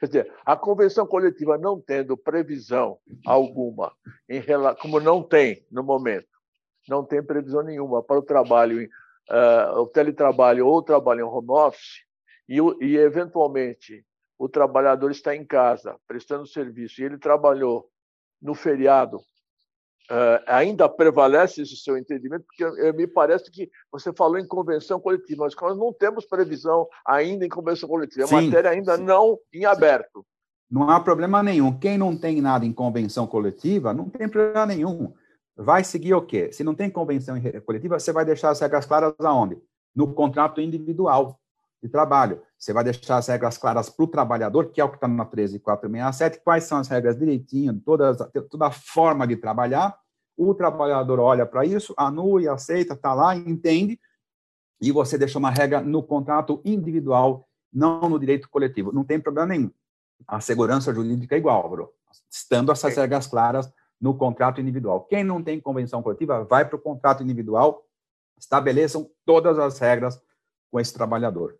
Speaker 3: Quer dizer, a convenção coletiva não tendo previsão alguma, em, como não tem no momento, não tem previsão nenhuma para o trabalho, uh, o teletrabalho ou o trabalho em home office, e, e eventualmente o trabalhador está em casa prestando serviço e ele trabalhou no feriado, uh, ainda prevalece esse seu entendimento? Porque uh, me parece que você falou em convenção coletiva, mas nós não temos previsão ainda em convenção coletiva, a matéria ainda sim. não em aberto.
Speaker 4: Não há problema nenhum. Quem não tem nada em convenção coletiva, não tem problema nenhum. Vai seguir o quê? Se não tem convenção coletiva, você vai deixar as regras claras aonde? No contrato individual de trabalho. Você vai deixar as regras claras para o trabalhador, que é o que está na 13467, quais são as regras direitinho, toda, toda a forma de trabalhar. O trabalhador olha para isso, anula e aceita, está lá, entende, e você deixa uma regra no contrato individual, não no direito coletivo. Não tem problema nenhum. A segurança jurídica é igual, bro. estando essas regras claras no contrato individual. Quem não tem convenção coletiva, vai para o contrato individual, estabeleçam todas as regras com esse trabalhador.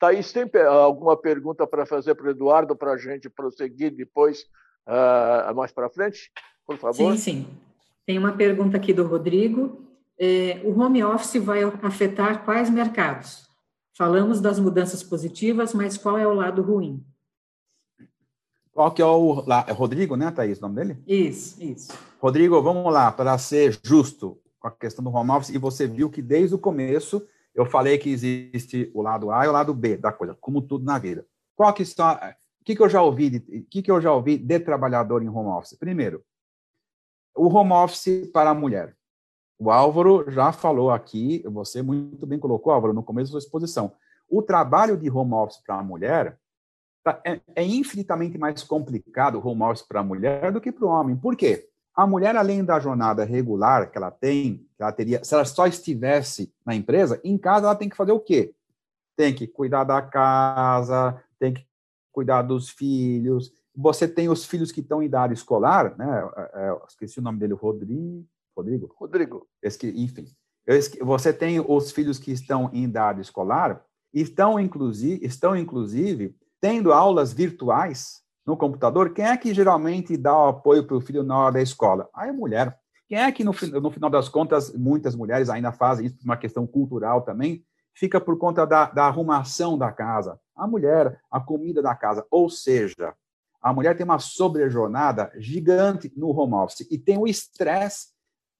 Speaker 3: Thaís, tem alguma pergunta para fazer para o Eduardo, para a gente prosseguir depois, uh, mais para frente? Por favor.
Speaker 2: Sim, sim. Tem uma pergunta aqui do Rodrigo. É, o home office vai afetar quais mercados? Falamos das mudanças positivas, mas qual é o lado ruim?
Speaker 4: Qual que é o... Lá, é Rodrigo, né, Thaís, o nome dele?
Speaker 2: Isso, isso.
Speaker 4: Rodrigo, vamos lá, para ser justo com a questão do home office, e você viu que desde o começo eu falei que existe o lado A e o lado B da coisa, como tudo na vida. Qual que está, o que, que eu já ouvi, o que, que eu já ouvi de trabalhador em home office? Primeiro, o home office para a mulher. O Álvaro já falou aqui, você muito bem colocou, Álvaro, no começo da sua exposição. O trabalho de home office para a mulher tá, é, é infinitamente mais complicado o home office para a mulher do que para o homem. Por quê? A mulher, além da jornada regular que ela tem, que ela teria, se ela só estivesse na empresa, em casa ela tem que fazer o quê? Tem que cuidar da casa, tem que cuidar dos filhos. Você tem os filhos que estão em idade escolar, né? É, é, esqueci o nome dele, Rodrigo. Rodrigo?
Speaker 3: Rodrigo.
Speaker 4: Esque, enfim. Esque, você tem os filhos que estão em idade escolar, estão inclusive, estão inclusive tendo aulas virtuais no computador, quem é que geralmente dá o apoio para o filho na hora da escola? A mulher. Quem é que, no, no, final das contas, muitas mulheres ainda fazem isso por uma questão cultural também, fica por conta da, da arrumação da casa? A mulher, a comida da casa. Ou seja, a mulher tem uma sobrejornada gigante no home office e tem o estresse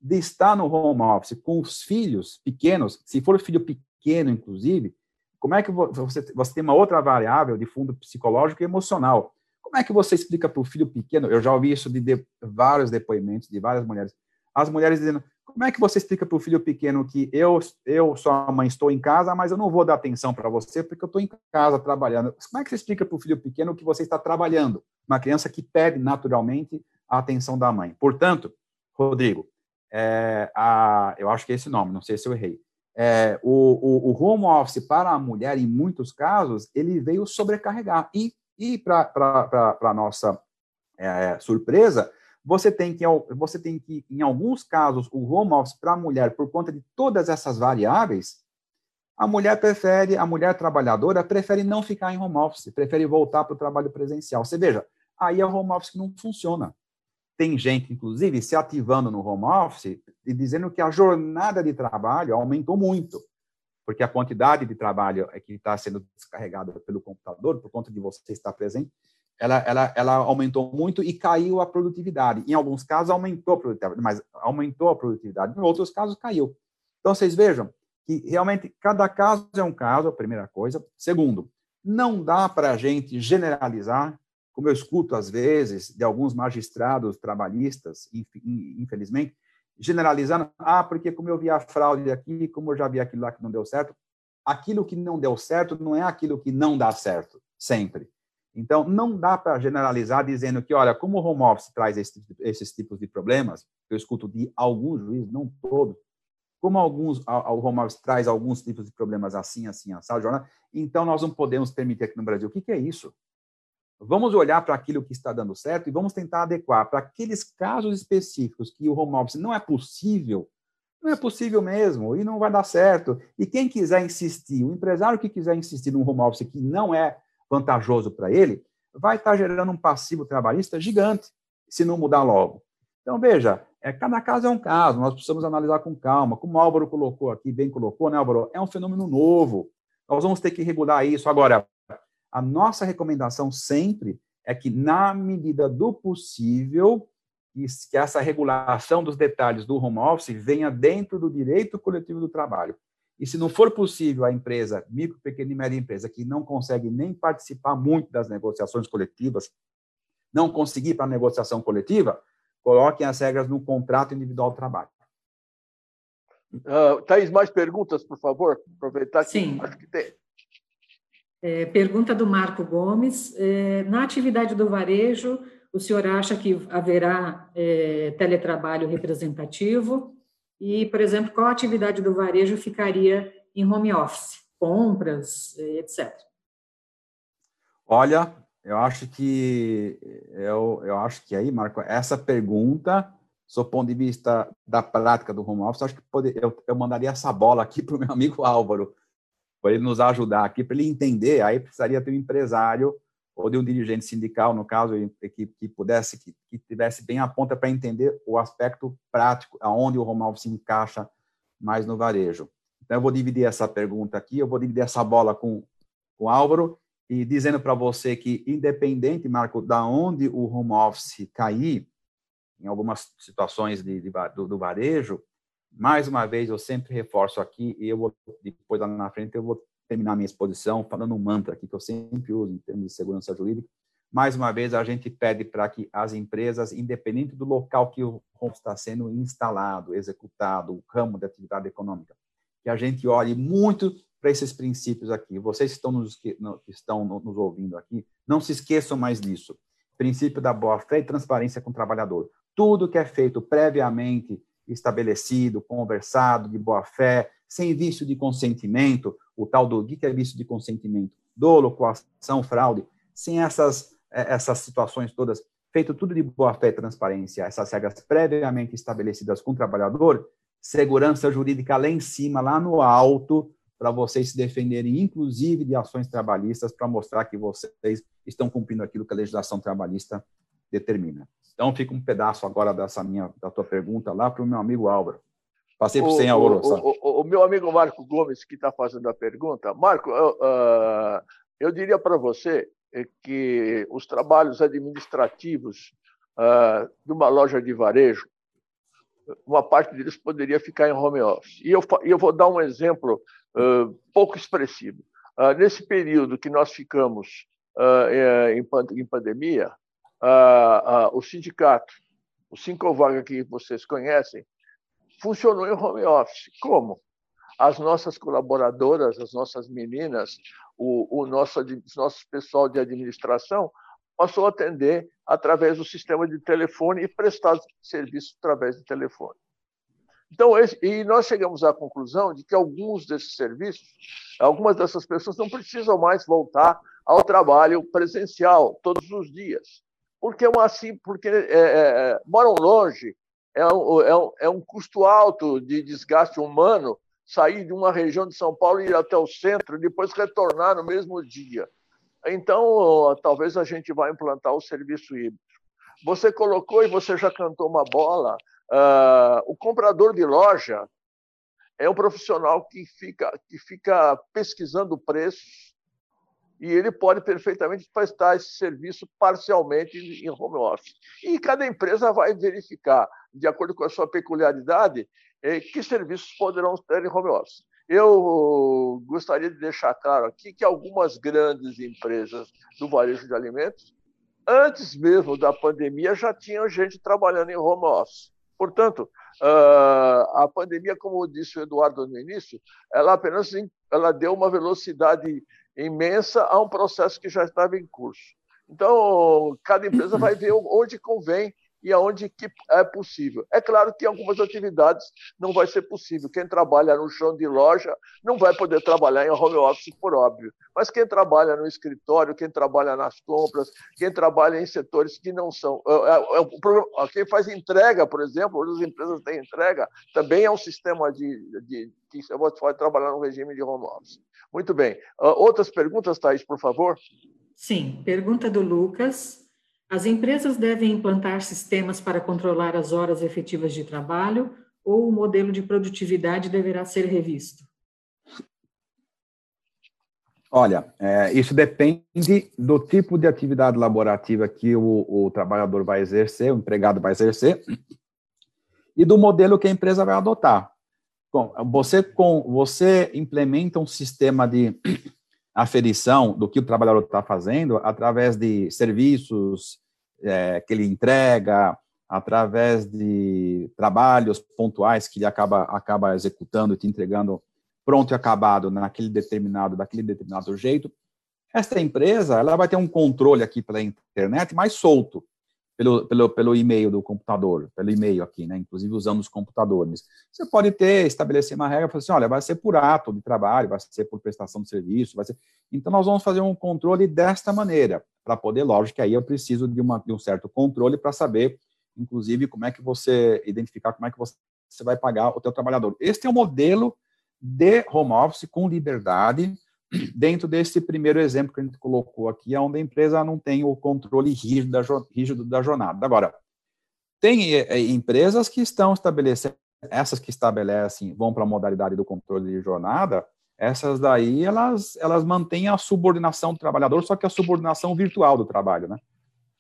Speaker 4: de estar no home office com os filhos pequenos, se for filho pequeno, inclusive, como é que você, você tem uma outra variável de fundo psicológico e emocional? Como é que você explica para o filho pequeno? Eu já ouvi isso de, de, vários depoimentos de várias mulheres. As mulheres dizendo: como é que você explica para o filho pequeno que eu, eu, sua mãe, estou em casa, mas eu não vou dar atenção para você porque eu estou em casa trabalhando? Como é que você explica para o filho pequeno que você está trabalhando? Uma criança que pede naturalmente a atenção da mãe. Portanto, Rodrigo, é, a, eu acho que é esse nome, não sei se eu errei. É, o, o, o home office para a mulher, em muitos casos, ele veio sobrecarregar. E e, para nossa é, surpresa, você tem, que, você tem que, em alguns casos, o home office para a mulher, por conta de todas essas variáveis, a mulher prefere, a mulher trabalhadora prefere não ficar em home office, prefere voltar para o trabalho presencial. Você veja, aí é o home office que não funciona. Tem gente, inclusive, se ativando no home office e dizendo que a jornada de trabalho aumentou muito porque a quantidade de trabalho é que está sendo descarregada pelo computador, por conta de você estar presente, ela, ela, ela aumentou muito e caiu a produtividade. Em alguns casos, aumentou a produtividade, mas aumentou a produtividade. Em outros casos, caiu. Então, vocês vejam que realmente cada caso é um caso, a primeira coisa. Segundo, não dá para a gente generalizar, como eu escuto às vezes de alguns magistrados trabalhistas, infelizmente, generalizando, ah, porque como eu vi a fraude aqui, como eu já vi aquilo lá que não deu certo, aquilo que não deu certo não é aquilo que não dá certo, sempre. Então, não dá para generalizar dizendo que, olha, como o home office traz esse, esses tipos de problemas, eu escuto de alguns juízes, não todos, como alguns, o home office traz alguns tipos de problemas assim, assim, assado, então nós não podemos permitir aqui no Brasil. O que, que é isso? Vamos olhar para aquilo que está dando certo e vamos tentar adequar para aqueles casos específicos que o home office não é possível, não é possível mesmo e não vai dar certo. E quem quiser insistir, o empresário que quiser insistir num home office que não é vantajoso para ele, vai estar gerando um passivo trabalhista gigante, se não mudar logo. Então, veja, é, cada caso é um caso, nós precisamos analisar com calma. Como o Álvaro colocou aqui, bem colocou, né, Álvaro? É um fenômeno novo. Nós vamos ter que regular isso. Agora, a nossa recomendação sempre é que, na medida do possível, que essa regulação dos detalhes do home office venha dentro do direito coletivo do trabalho. E se não for possível a empresa, micro, pequena e média empresa, que não consegue nem participar muito das negociações coletivas, não conseguir para a negociação coletiva, coloquem as regras no contrato individual do trabalho.
Speaker 3: Uh, Thaís, mais perguntas, por favor? Aproveitar
Speaker 2: que Sim. acho que tem. É, pergunta do Marco Gomes. É, na atividade do varejo, o senhor acha que haverá é, teletrabalho representativo? E, por exemplo, qual atividade do varejo ficaria em home office? Compras, é, etc.
Speaker 4: Olha, eu acho que eu, eu acho que aí, Marco, essa pergunta, do ponto de vista da prática do home office, acho que eu, eu mandaria essa bola aqui para o meu amigo Álvaro, para ele nos ajudar aqui, para ele entender, aí precisaria ter um empresário ou de um dirigente sindical, no caso, que, que pudesse, que, que tivesse bem a ponta para entender o aspecto prático, aonde o home office encaixa mais no varejo. Então, eu vou dividir essa pergunta aqui, eu vou dividir essa bola com, com o Álvaro, e dizendo para você que, independente, Marco, da onde o home office cair, em algumas situações de, de do, do, varejo, mais uma vez, eu sempre reforço aqui, e eu vou, depois lá na frente, eu vou terminar minha exposição falando um mantra aqui que eu sempre uso em termos de segurança jurídica. Mais uma vez, a gente pede para que as empresas, independente do local que o home está sendo instalado, executado, o ramo de atividade econômica, que a gente olhe muito para esses princípios aqui. Vocês estão nos, que estão nos ouvindo aqui, não se esqueçam mais disso. Princípio da boa-fé e transparência com o trabalhador. Tudo que é feito previamente estabelecido, conversado, de boa-fé, sem vício de consentimento, o tal do que é vício de consentimento, dolo, coação, fraude, sem essas, eh, essas situações todas, feito tudo de boa-fé e transparência, essas regras previamente estabelecidas com o trabalhador, segurança jurídica lá em cima, lá no alto, para vocês se defenderem, inclusive de ações trabalhistas, para mostrar que vocês estão cumprindo aquilo que a legislação trabalhista determina. Então, fica um pedaço agora dessa minha, da tua pergunta lá para o meu amigo Álvaro. Passei por 100 alvoroço.
Speaker 3: O, o, o, meu amigo Marco Gomes, que está fazendo a pergunta. Marco, eu, uh, eu diria para você que os trabalhos administrativos uh, de uma loja de varejo uma parte deles poderia ficar em home office. E eu, eu vou dar um exemplo uh, pouco expressivo. Nesse período que nós ficamos uh, em, em, pandemia, o sindicato, o Cinco Vaga que vocês conhecem, funcionou em home office. Como? As nossas colaboradoras, as nossas meninas, o, o nosso, nosso pessoal de administração passou a atender através do sistema de telefone e prestar serviço através de telefone. Então, esse, e nós chegamos à conclusão de que alguns desses serviços, algumas dessas pessoas não precisam mais voltar ao trabalho presencial todos os dias, porque é assim, porque é, é, é, moram longe, é um, é, é um custo alto de desgaste humano sair de uma região de São Paulo e ir até o centro depois retornar no mesmo dia. Então, talvez a gente vá implantar o serviço híbrido. Você colocou e você já cantou uma bola. Uh, o comprador de loja é um profissional que fica, que fica pesquisando preços e ele pode perfeitamente prestar esse serviço parcialmente em home office. E cada empresa vai verificar, de acordo com a sua peculiaridade, eh, que serviços poderão ter em home office. Eu gostaria de deixar claro aqui que algumas grandes empresas do varejo de alimentos, antes mesmo da pandemia, já tinham gente trabalhando em home office. Portanto, ah, a pandemia, como disse o Eduardo no início, ela apenas ela deu uma velocidade imensa a um processo que já estava em curso. Então, cada empresa vai ver onde convém e aonde que é possível. É claro que em algumas atividades não vai ser possível. Quem trabalha no chão de loja não vai poder trabalhar em home office, por óbvio. Mas quem trabalha no escritório, quem trabalha nas compras, quem trabalha em setores que não são. É, é, é, quem faz entrega, por exemplo, as empresas têm entrega, também é um sistema de, de que você pode trabalhar no regime de home office. Muito bem. Outras perguntas, Thaís, por favor?
Speaker 2: Sim. Pergunta do Lucas. As empresas devem implantar sistemas para controlar as horas efetivas de trabalho ou o modelo de produtividade deverá ser revisto?
Speaker 4: Olha, é, isso depende do tipo de atividade laborativa que o, o, trabalhador vai exercer, o empregado vai exercer, e do modelo que a empresa vai adotar. Bom, você, com, você implementa um sistema de aferição do que o trabalhador está fazendo através de serviços é, que ele entrega, através de trabalhos pontuais que ele acaba, acaba executando e te entregando pronto e acabado naquele determinado, daquele determinado jeito. Esta empresa, ela vai ter um controle aqui pela internet mais solto pelo, pelo, pelo e-mail do computador, pelo e-mail aqui, né? Inclusive usando os computadores. Você pode ter, estabelecer uma regra, falar assim, olha, vai ser por ato de trabalho, vai ser por prestação de serviço, vai ser... Então, nós vamos fazer um controle desta maneira, para poder, lógico que aí eu preciso de, uma, de um certo controle para saber, inclusive, como é que você, identificar como é que você, vai pagar o teu trabalhador. Este é o modelo de home office com liberdade, dentro desse primeiro exemplo que a gente colocou aqui, onde a empresa não tem o controle rígido da, rígido da jornada. Agora, tem é, é, empresas que estão estabelecendo, essas que estabelecem, vão para a modalidade do controle de jornada, essas daí, elas, elas mantêm a subordinação do trabalhador, só que a subordinação virtual do trabalho, né?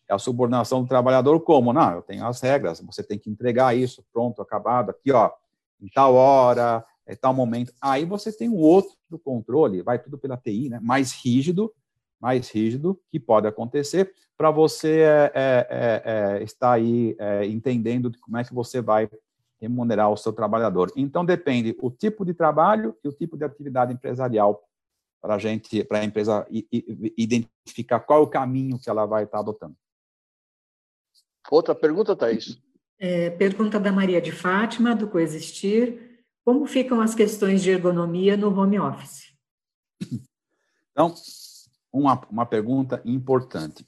Speaker 4: É a subordinação do trabalhador como? Não, eu tenho as regras, você tem que entregar isso, pronto, acabado, aqui, ó, em tal hora, é tal momento. Aí você tem um outro controle, vai tudo pela TI, né? Mais rígido, mais rígido que pode acontecer para você é, é, é, é, estar aí é, entendendo como é que você vai remunerar o seu trabalhador. Então depende o tipo de trabalho e o tipo de atividade empresarial para a gente, para a empresa identificar qual é o caminho que ela vai estar adotando.
Speaker 3: Outra pergunta, Thaís?
Speaker 2: É, pergunta da Maria de Fátima, do Coexistir. Como ficam as questões de ergonomia no home office?
Speaker 4: Então, uma, uma pergunta importante.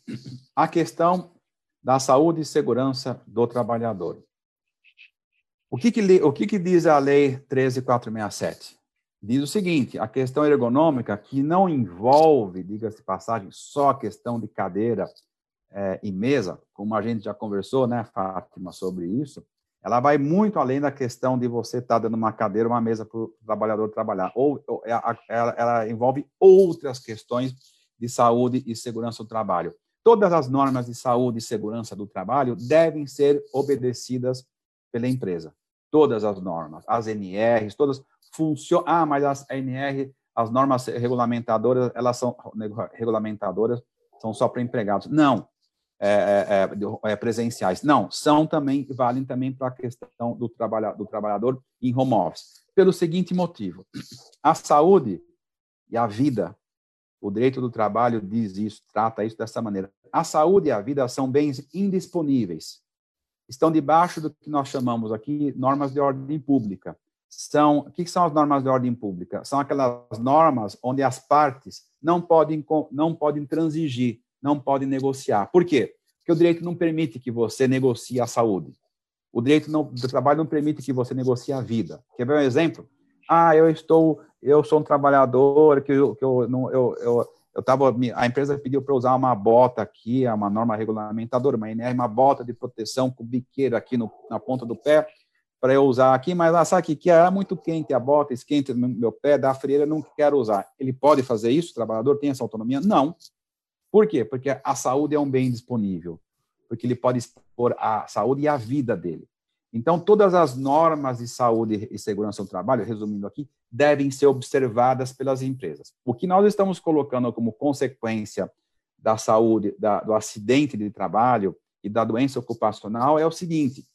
Speaker 4: A questão da saúde e segurança do trabalhador. O que, que, o que, que diz a Lei 13467? Diz o seguinte: a questão ergonômica, que não envolve, diga-se passagem, só a questão de cadeira é, e mesa, como a gente já conversou, né, Fátima, sobre isso, ela vai muito além da questão de você estar tá dando uma cadeira, uma mesa para o trabalhador trabalhar. Ou, ou é ela, ela, envolve outras questões de saúde e segurança do trabalho. Todas as normas de saúde e segurança do trabalho devem ser obedecidas pela empresa. Todas as normas, as NRs, todas funcionam. Ah, mas as NR, as normas regulamentadoras, elas são regulamentadoras são só para empregados. Não, é, é, é, é, presenciais. Não, são também, valem também para a questão do, trabalha, do trabalhador em home office. Pelo seguinte motivo: a saúde e a vida, o direito do trabalho diz isso, trata isso dessa maneira. A saúde e a vida são bens indisponíveis. Estão debaixo do que nós chamamos aqui normas de ordem pública. São, o que são as normas de ordem pública? São aquelas normas onde as partes não podem, não podem transigir, não pode negociar. Por quê? Porque o direito não permite que você negocie a saúde. O direito não, do trabalho não permite que você negocie a vida. Quer ver um exemplo? Ah, eu estou, eu sou um trabalhador que eu, que eu não, eu, eu, eu tava, a empresa pediu para usar uma bota aqui, é uma norma regulamentadora, uma NR, uma bota de proteção com biqueira aqui no, na ponta do pé para eu usar aqui, mas ah, sabe que era muito quente a bota, esquenta meu pé, dá frieira, não quero usar. Ele pode fazer isso? O trabalhador tem essa autonomia? Não. Por quê? Porque a saúde é um bem disponível, porque ele pode expor a saúde e a vida dele. Então, todas as normas de saúde e segurança do trabalho, resumindo aqui, devem ser observadas pelas empresas. O que nós estamos colocando como consequência da saúde, da, do acidente de trabalho e da doença ocupacional é o seguinte,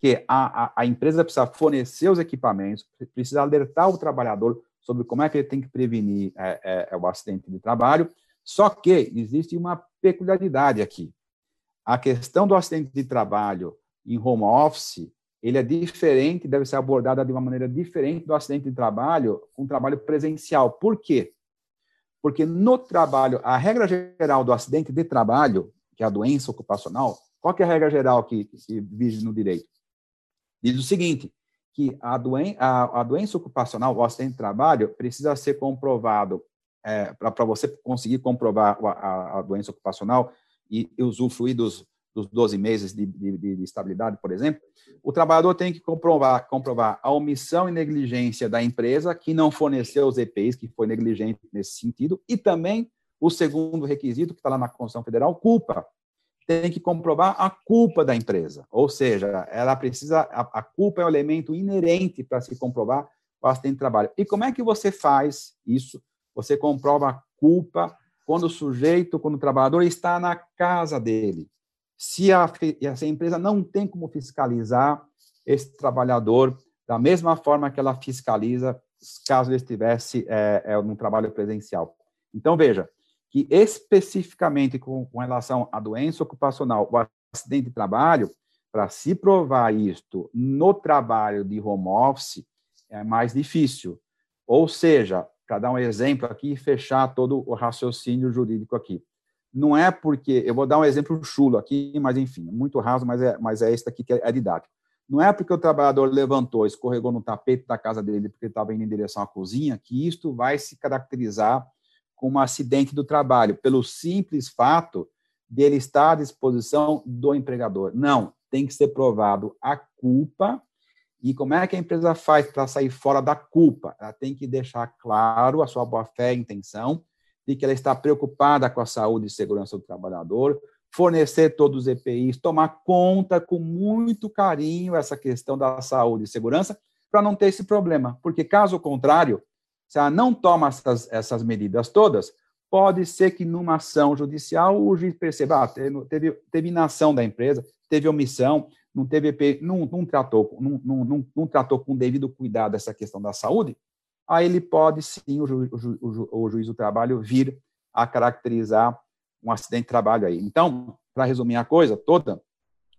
Speaker 4: que a, a, a empresa precisa fornecer os equipamentos, precisa alertar o trabalhador sobre como é que ele tem que prevenir é, é, o acidente de trabalho, Só que existe uma peculiaridade aqui. A questão do acidente de trabalho em home office, ele é diferente, deve ser abordada de uma maneira diferente do acidente de trabalho com trabalho presencial. Por quê? Porque no trabalho, a regra geral do acidente de trabalho, que é a doença ocupacional, qual é a regra geral que, que vige no direito? Diz o seguinte, que a, doen a, a doença ocupacional, o acidente de trabalho, precisa ser comprovado, é, para você conseguir comprovar a, a, doença ocupacional e, usufruir dos, dos 12 meses de, de, de, estabilidade, por exemplo, o trabalhador tem que comprovar, comprovar a omissão e negligência da empresa que não forneceu os EPIs, que foi negligente nesse sentido, e também o segundo requisito, que está lá na Constituição Federal, culpa. Tem que comprovar a culpa da empresa, ou seja, ela precisa, a, a culpa é um elemento inerente para se comprovar o acidente de trabalho. E como é que você faz isso? Você comprova a culpa quando o sujeito, quando o trabalhador está na casa dele se a, se a empresa não tem como fiscalizar esse trabalhador da mesma forma que ela fiscaliza caso ele estivesse é, é, no trabalho presencial. Então, veja, que especificamente com, com relação à doença ocupacional, o acidente de trabalho, para se provar isto no trabalho de home office, é mais difícil. Ou seja, para dar um exemplo aqui e fechar todo o raciocínio jurídico aqui não é porque, eu vou dar um exemplo chulo aqui, mas enfim, muito raso, mas é, mas é esse aqui que é didático. Não é porque o trabalhador levantou, escorregou no tapete da casa dele porque estava indo em direção à cozinha, que isto vai se caracterizar como um acidente do trabalho, pelo simples fato dele estar à disposição do empregador. Não, tem que ser provado a culpa. E como é que a empresa faz para sair fora da culpa? Ela tem que deixar claro a sua boa-fé e intenção, de que ela está preocupada com a saúde e segurança do trabalhador, fornecer todos os EPIs, tomar conta com muito carinho essa questão da saúde e segurança, para não ter esse problema. Porque, caso contrário, se ela não toma essas, essas medidas todas, pode ser que numa ação judicial o juiz perceba, ah, teve, teve inação da empresa, teve omissão, não teve EPI, não, não, tratou, não, não, não, tratou com devido cuidado essa questão da saúde, aí ele pode sim, o, ju, o, ju, o juiz do trabalho, vir a caracterizar um acidente de trabalho aí. Então, para resumir a coisa toda,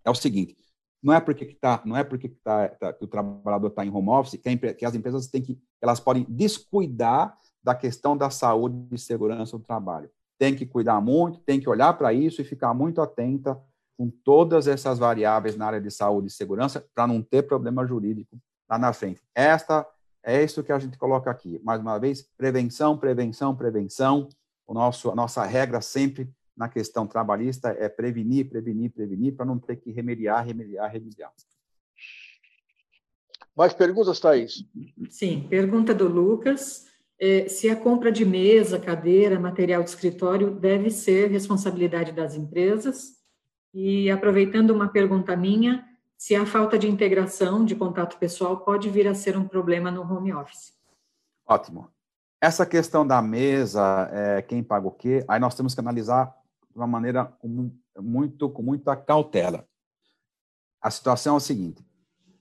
Speaker 4: é o seguinte: não é porque que tá, não é porque que, tá, tá, que o trabalhador está em home office que, a, que, as empresas têm que, elas podem descuidar da questão da saúde e segurança do trabalho. Tem que cuidar muito, tem que olhar para isso e ficar muito atenta com todas essas variáveis na área de saúde e segurança para não ter problema jurídico lá na frente. Esta é isso que a gente coloca aqui. Mais uma vez, prevenção, prevenção, prevenção. O nosso, a nossa regra sempre na questão trabalhista é prevenir, prevenir, prevenir, para não ter que remediar, remediar, remediar.
Speaker 3: Mais perguntas, Thaís?
Speaker 2: Sim, pergunta do Lucas. É, se a compra de mesa, cadeira, material de escritório deve ser responsabilidade das empresas? E aproveitando uma pergunta minha, se a falta de integração, de contato pessoal, pode vir a ser um problema no home office.
Speaker 4: Ótimo. Essa questão da mesa, é, quem paga o quê, aí nós temos que analisar de uma maneira com, muito, com muita cautela. A situação é o seguinte: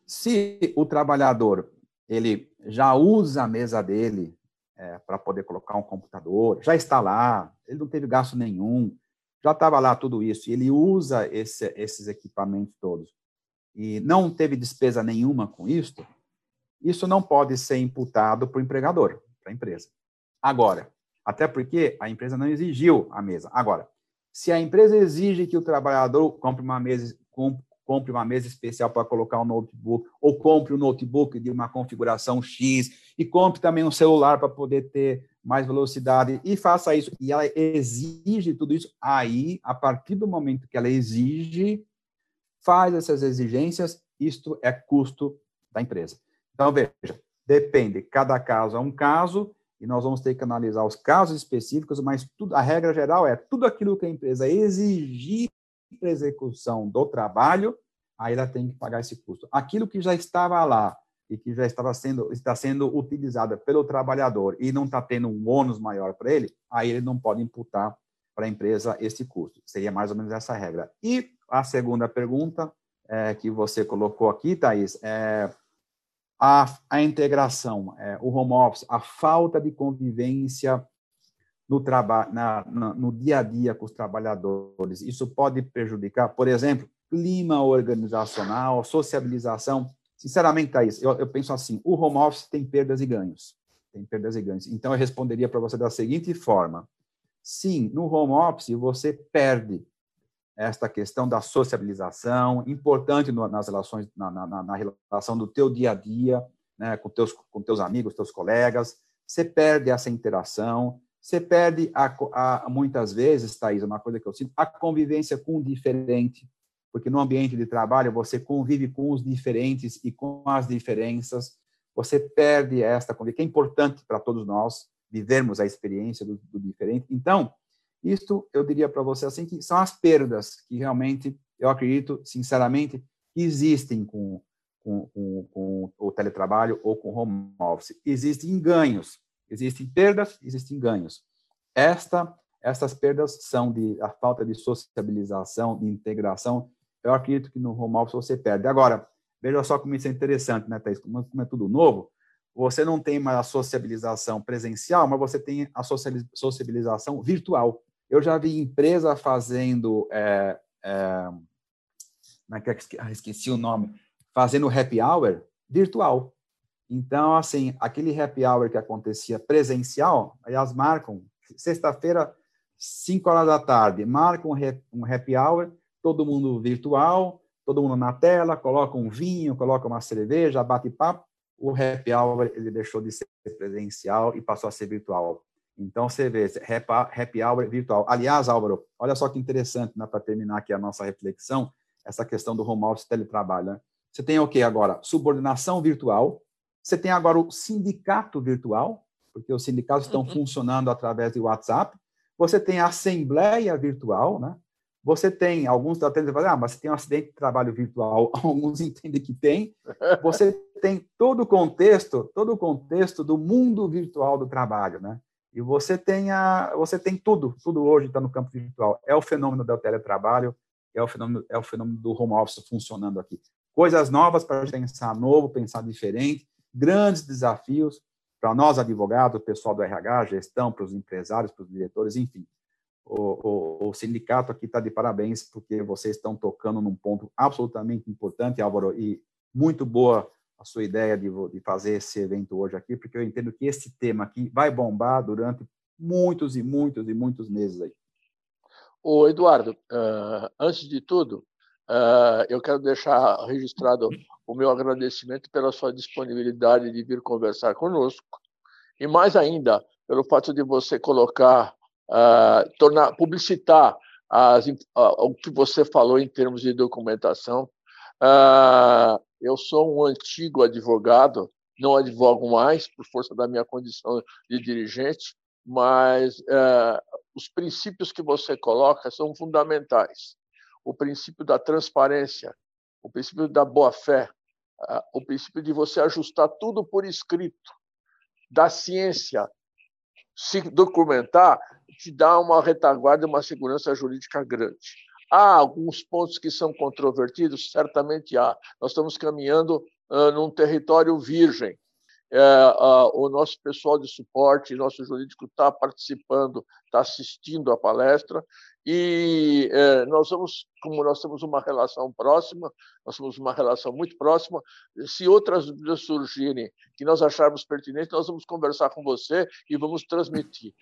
Speaker 4: se o trabalhador ele já usa a mesa dele é, para poder colocar um computador, já está lá, ele não teve gasto nenhum, já estava lá tudo isso, e ele usa esse, esses equipamentos todos e não teve despesa nenhuma com isto, isso não pode ser imputado para o empregador, para a empresa. Agora, até porque a empresa não exigiu a mesa. Agora, se a empresa exige que o trabalhador compre uma mesa, compre uma mesa especial para colocar um notebook, ou compre um notebook de uma configuração X, e compre também um celular para poder ter mais velocidade, e faça isso, e ela exige tudo isso, aí, a partir do momento que ela exige, faz essas exigências, isto é custo da empresa. Então, veja, depende, cada caso é um caso, e nós vamos ter que analisar os casos específicos, mas tudo, a regra geral é tudo aquilo que a empresa exigir execução do trabalho, aí ela tem que pagar esse custo. Aquilo que já estava lá e que já estava sendo está sendo utilizada pelo trabalhador e não está tendo um ônus maior para ele, aí ele não pode imputar para a empresa esse custo. Seria mais ou menos essa regra. E a segunda pergunta é, que você colocou aqui, Thaís, é a, a integração, é, o home office, a falta de convivência no, trabalho, no dia a dia com os trabalhadores. Isso pode prejudicar, por exemplo, clima organizacional, sociabilização. Sinceramente, Thaís, eu, eu penso assim: o home office tem perdas e ganhos. Tem perdas e ganhos. Então, eu responderia para você da seguinte forma: sim, no home office você perde esta questão da sociabilização, importante no, nas relações, na, na, na, relação do teu dia a dia, né, com teus com teus amigos, teus colegas, você perde essa interação, você perde a, a, muitas vezes, Thaís, uma coisa que eu sinto, a convivência com o diferente, porque no ambiente de trabalho você convive com os diferentes e com as diferenças, você perde esta convivência, que é importante para todos nós vivermos a experiência do, do diferente. Então, isto eu diria para você assim que são as perdas que realmente eu acredito, sinceramente, existem com, com, com, com o teletrabalho ou com o home office. Existem ganhos, existem perdas, existem ganhos. Esta, estas perdas são de a falta de sociabilização, de integração. Eu acredito que no home office você perde. Agora, veja só como isso é interessante, né, Thaís? Como, como é tudo novo, você não tem mais a sociabilização presencial, mas você tem a sociabilização virtual. Eu já vi empresa fazendo, é, é, é ah, esqueci o nome, fazendo happy hour virtual. Então, assim, aquele happy hour que acontecia presencial, aliás, marcam, sexta-feira, 5 horas da tarde, marcam um happy hour, todo mundo virtual, todo mundo na tela, coloca um vinho, coloca uma cerveja, bate papo, o happy hour ele deixou de ser presencial e passou a ser virtual. Então, você vê, happy hour virtual. Aliás, Álvaro, olha só que interessante, né, para terminar aqui a nossa reflexão, essa questão do home office teletrabalho. Né? Você tem o que agora? Subordinação virtual, você tem agora o sindicato virtual, porque os sindicatos estão uhum. funcionando através de WhatsApp. Você tem a assembleia virtual, né? Você tem, alguns da tendem a ah, mas você tem um acidente de trabalho virtual, *laughs* alguns entendem que tem. Você tem todo o contexto, todo o contexto do mundo virtual do trabalho, né? E você tem, a, você tem tudo, tudo hoje está no campo virtual. É o fenômeno do teletrabalho, é o fenômeno, é o fenômeno do home office funcionando aqui. Coisas novas para pensar novo, pensar diferente, grandes desafios para nós advogados, pessoal do RH, gestão, para os empresários, para os diretores, enfim. O, o, o sindicato aqui está de parabéns porque vocês estão tocando num ponto absolutamente importante, Álvaro, e muito boa a sua ideia de, de fazer esse evento hoje aqui, porque eu entendo que esse tema aqui vai bombar durante muitos e muitos e muitos meses aí.
Speaker 3: Ô, Eduardo, uh, antes de tudo, uh, eu quero deixar registrado o meu agradecimento pela sua disponibilidade de vir conversar conosco e mais ainda pelo fato de você colocar, uh, tornar, publicitar as, o que você falou em termos de documentação. eu sou um antigo advogado, não advogo mais por força da minha condição de dirigente, mas os princípios que você coloca são fundamentais. O princípio da transparência, o princípio da boa-fé, o princípio de você ajustar tudo por escrito, da ciência se documentar, te dá uma retaguarda uma segurança jurídica grande. Há alguns pontos que são controvertidos? Certamente há. Nós estamos caminhando uh, num território virgem o nosso pessoal de suporte, nosso jurídico está participando, está assistindo à palestra, e é, nós vamos, como nós temos uma relação próxima, nós temos uma relação muito próxima, se outras dúvidas surgirem que nós acharmos pertinentes, nós vamos conversar com você e vamos transmitir.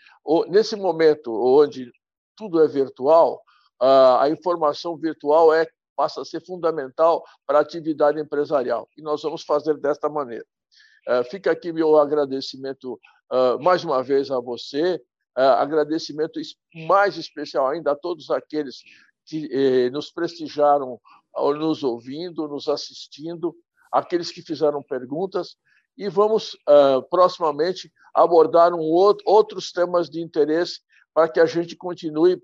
Speaker 3: Nesse momento onde tudo é virtual, a, a informação virtual é passa a ser fundamental para a atividade empresarial, e nós vamos fazer desta maneira. Eh, fica aqui meu agradecimento eh, mais uma vez a você, eh, agradecimento mais especial ainda a todos aqueles que nos prestigiaram nos ouvindo, nos assistindo, aqueles que fizeram perguntas e vamos proximamente abordar um outro, outros temas de interesse para que a gente continue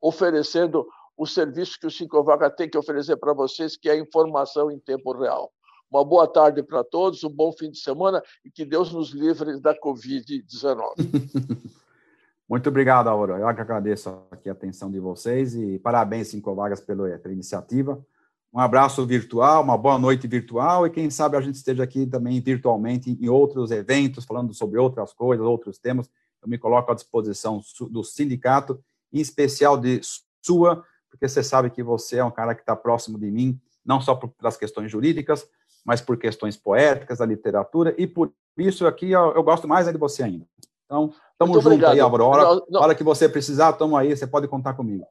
Speaker 3: oferecendo o serviço que o Cinco Vaga tem que oferecer para vocês, que é informação em tempo real. Uma boa tarde para todos, um bom fim de semana e que Deus nos livre da Covid-19. *laughs*
Speaker 4: Muito obrigado, Auro. Eu que agradeço aqui a atenção de vocês e parabéns, Cinco Vagas, pela, pela iniciativa. Um abraço virtual, uma boa noite virtual e quem sabe a gente esteja aqui também virtualmente em outros eventos, falando sobre outras coisas, outros temas, eu me coloco à disposição do sindicato, em especial de sua, porque você sabe que você é um cara que está próximo de mim, não só pelas questões jurídicas, mas por questões poéticas, da literatura, e por isso aqui eu, eu gosto mais de você ainda. Então, estamos juntos obrigado. aí, Álvaro. Hora, hora que você precisar, estamos aí, você pode contar comigo.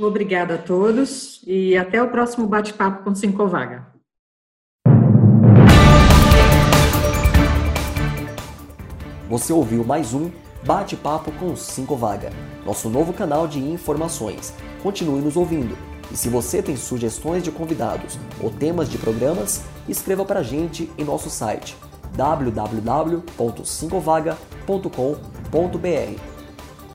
Speaker 2: Obrigada a todos e até o próximo bate-papo com Cinco Vaga.
Speaker 1: Você ouviu mais um Bate-Papo com Cinco Vaga, nosso novo canal de informações. Continue nos ouvindo. E se você tem sugestões de convidados ou temas de programas, escreva para a gente em nosso site www.cincovaga.com.br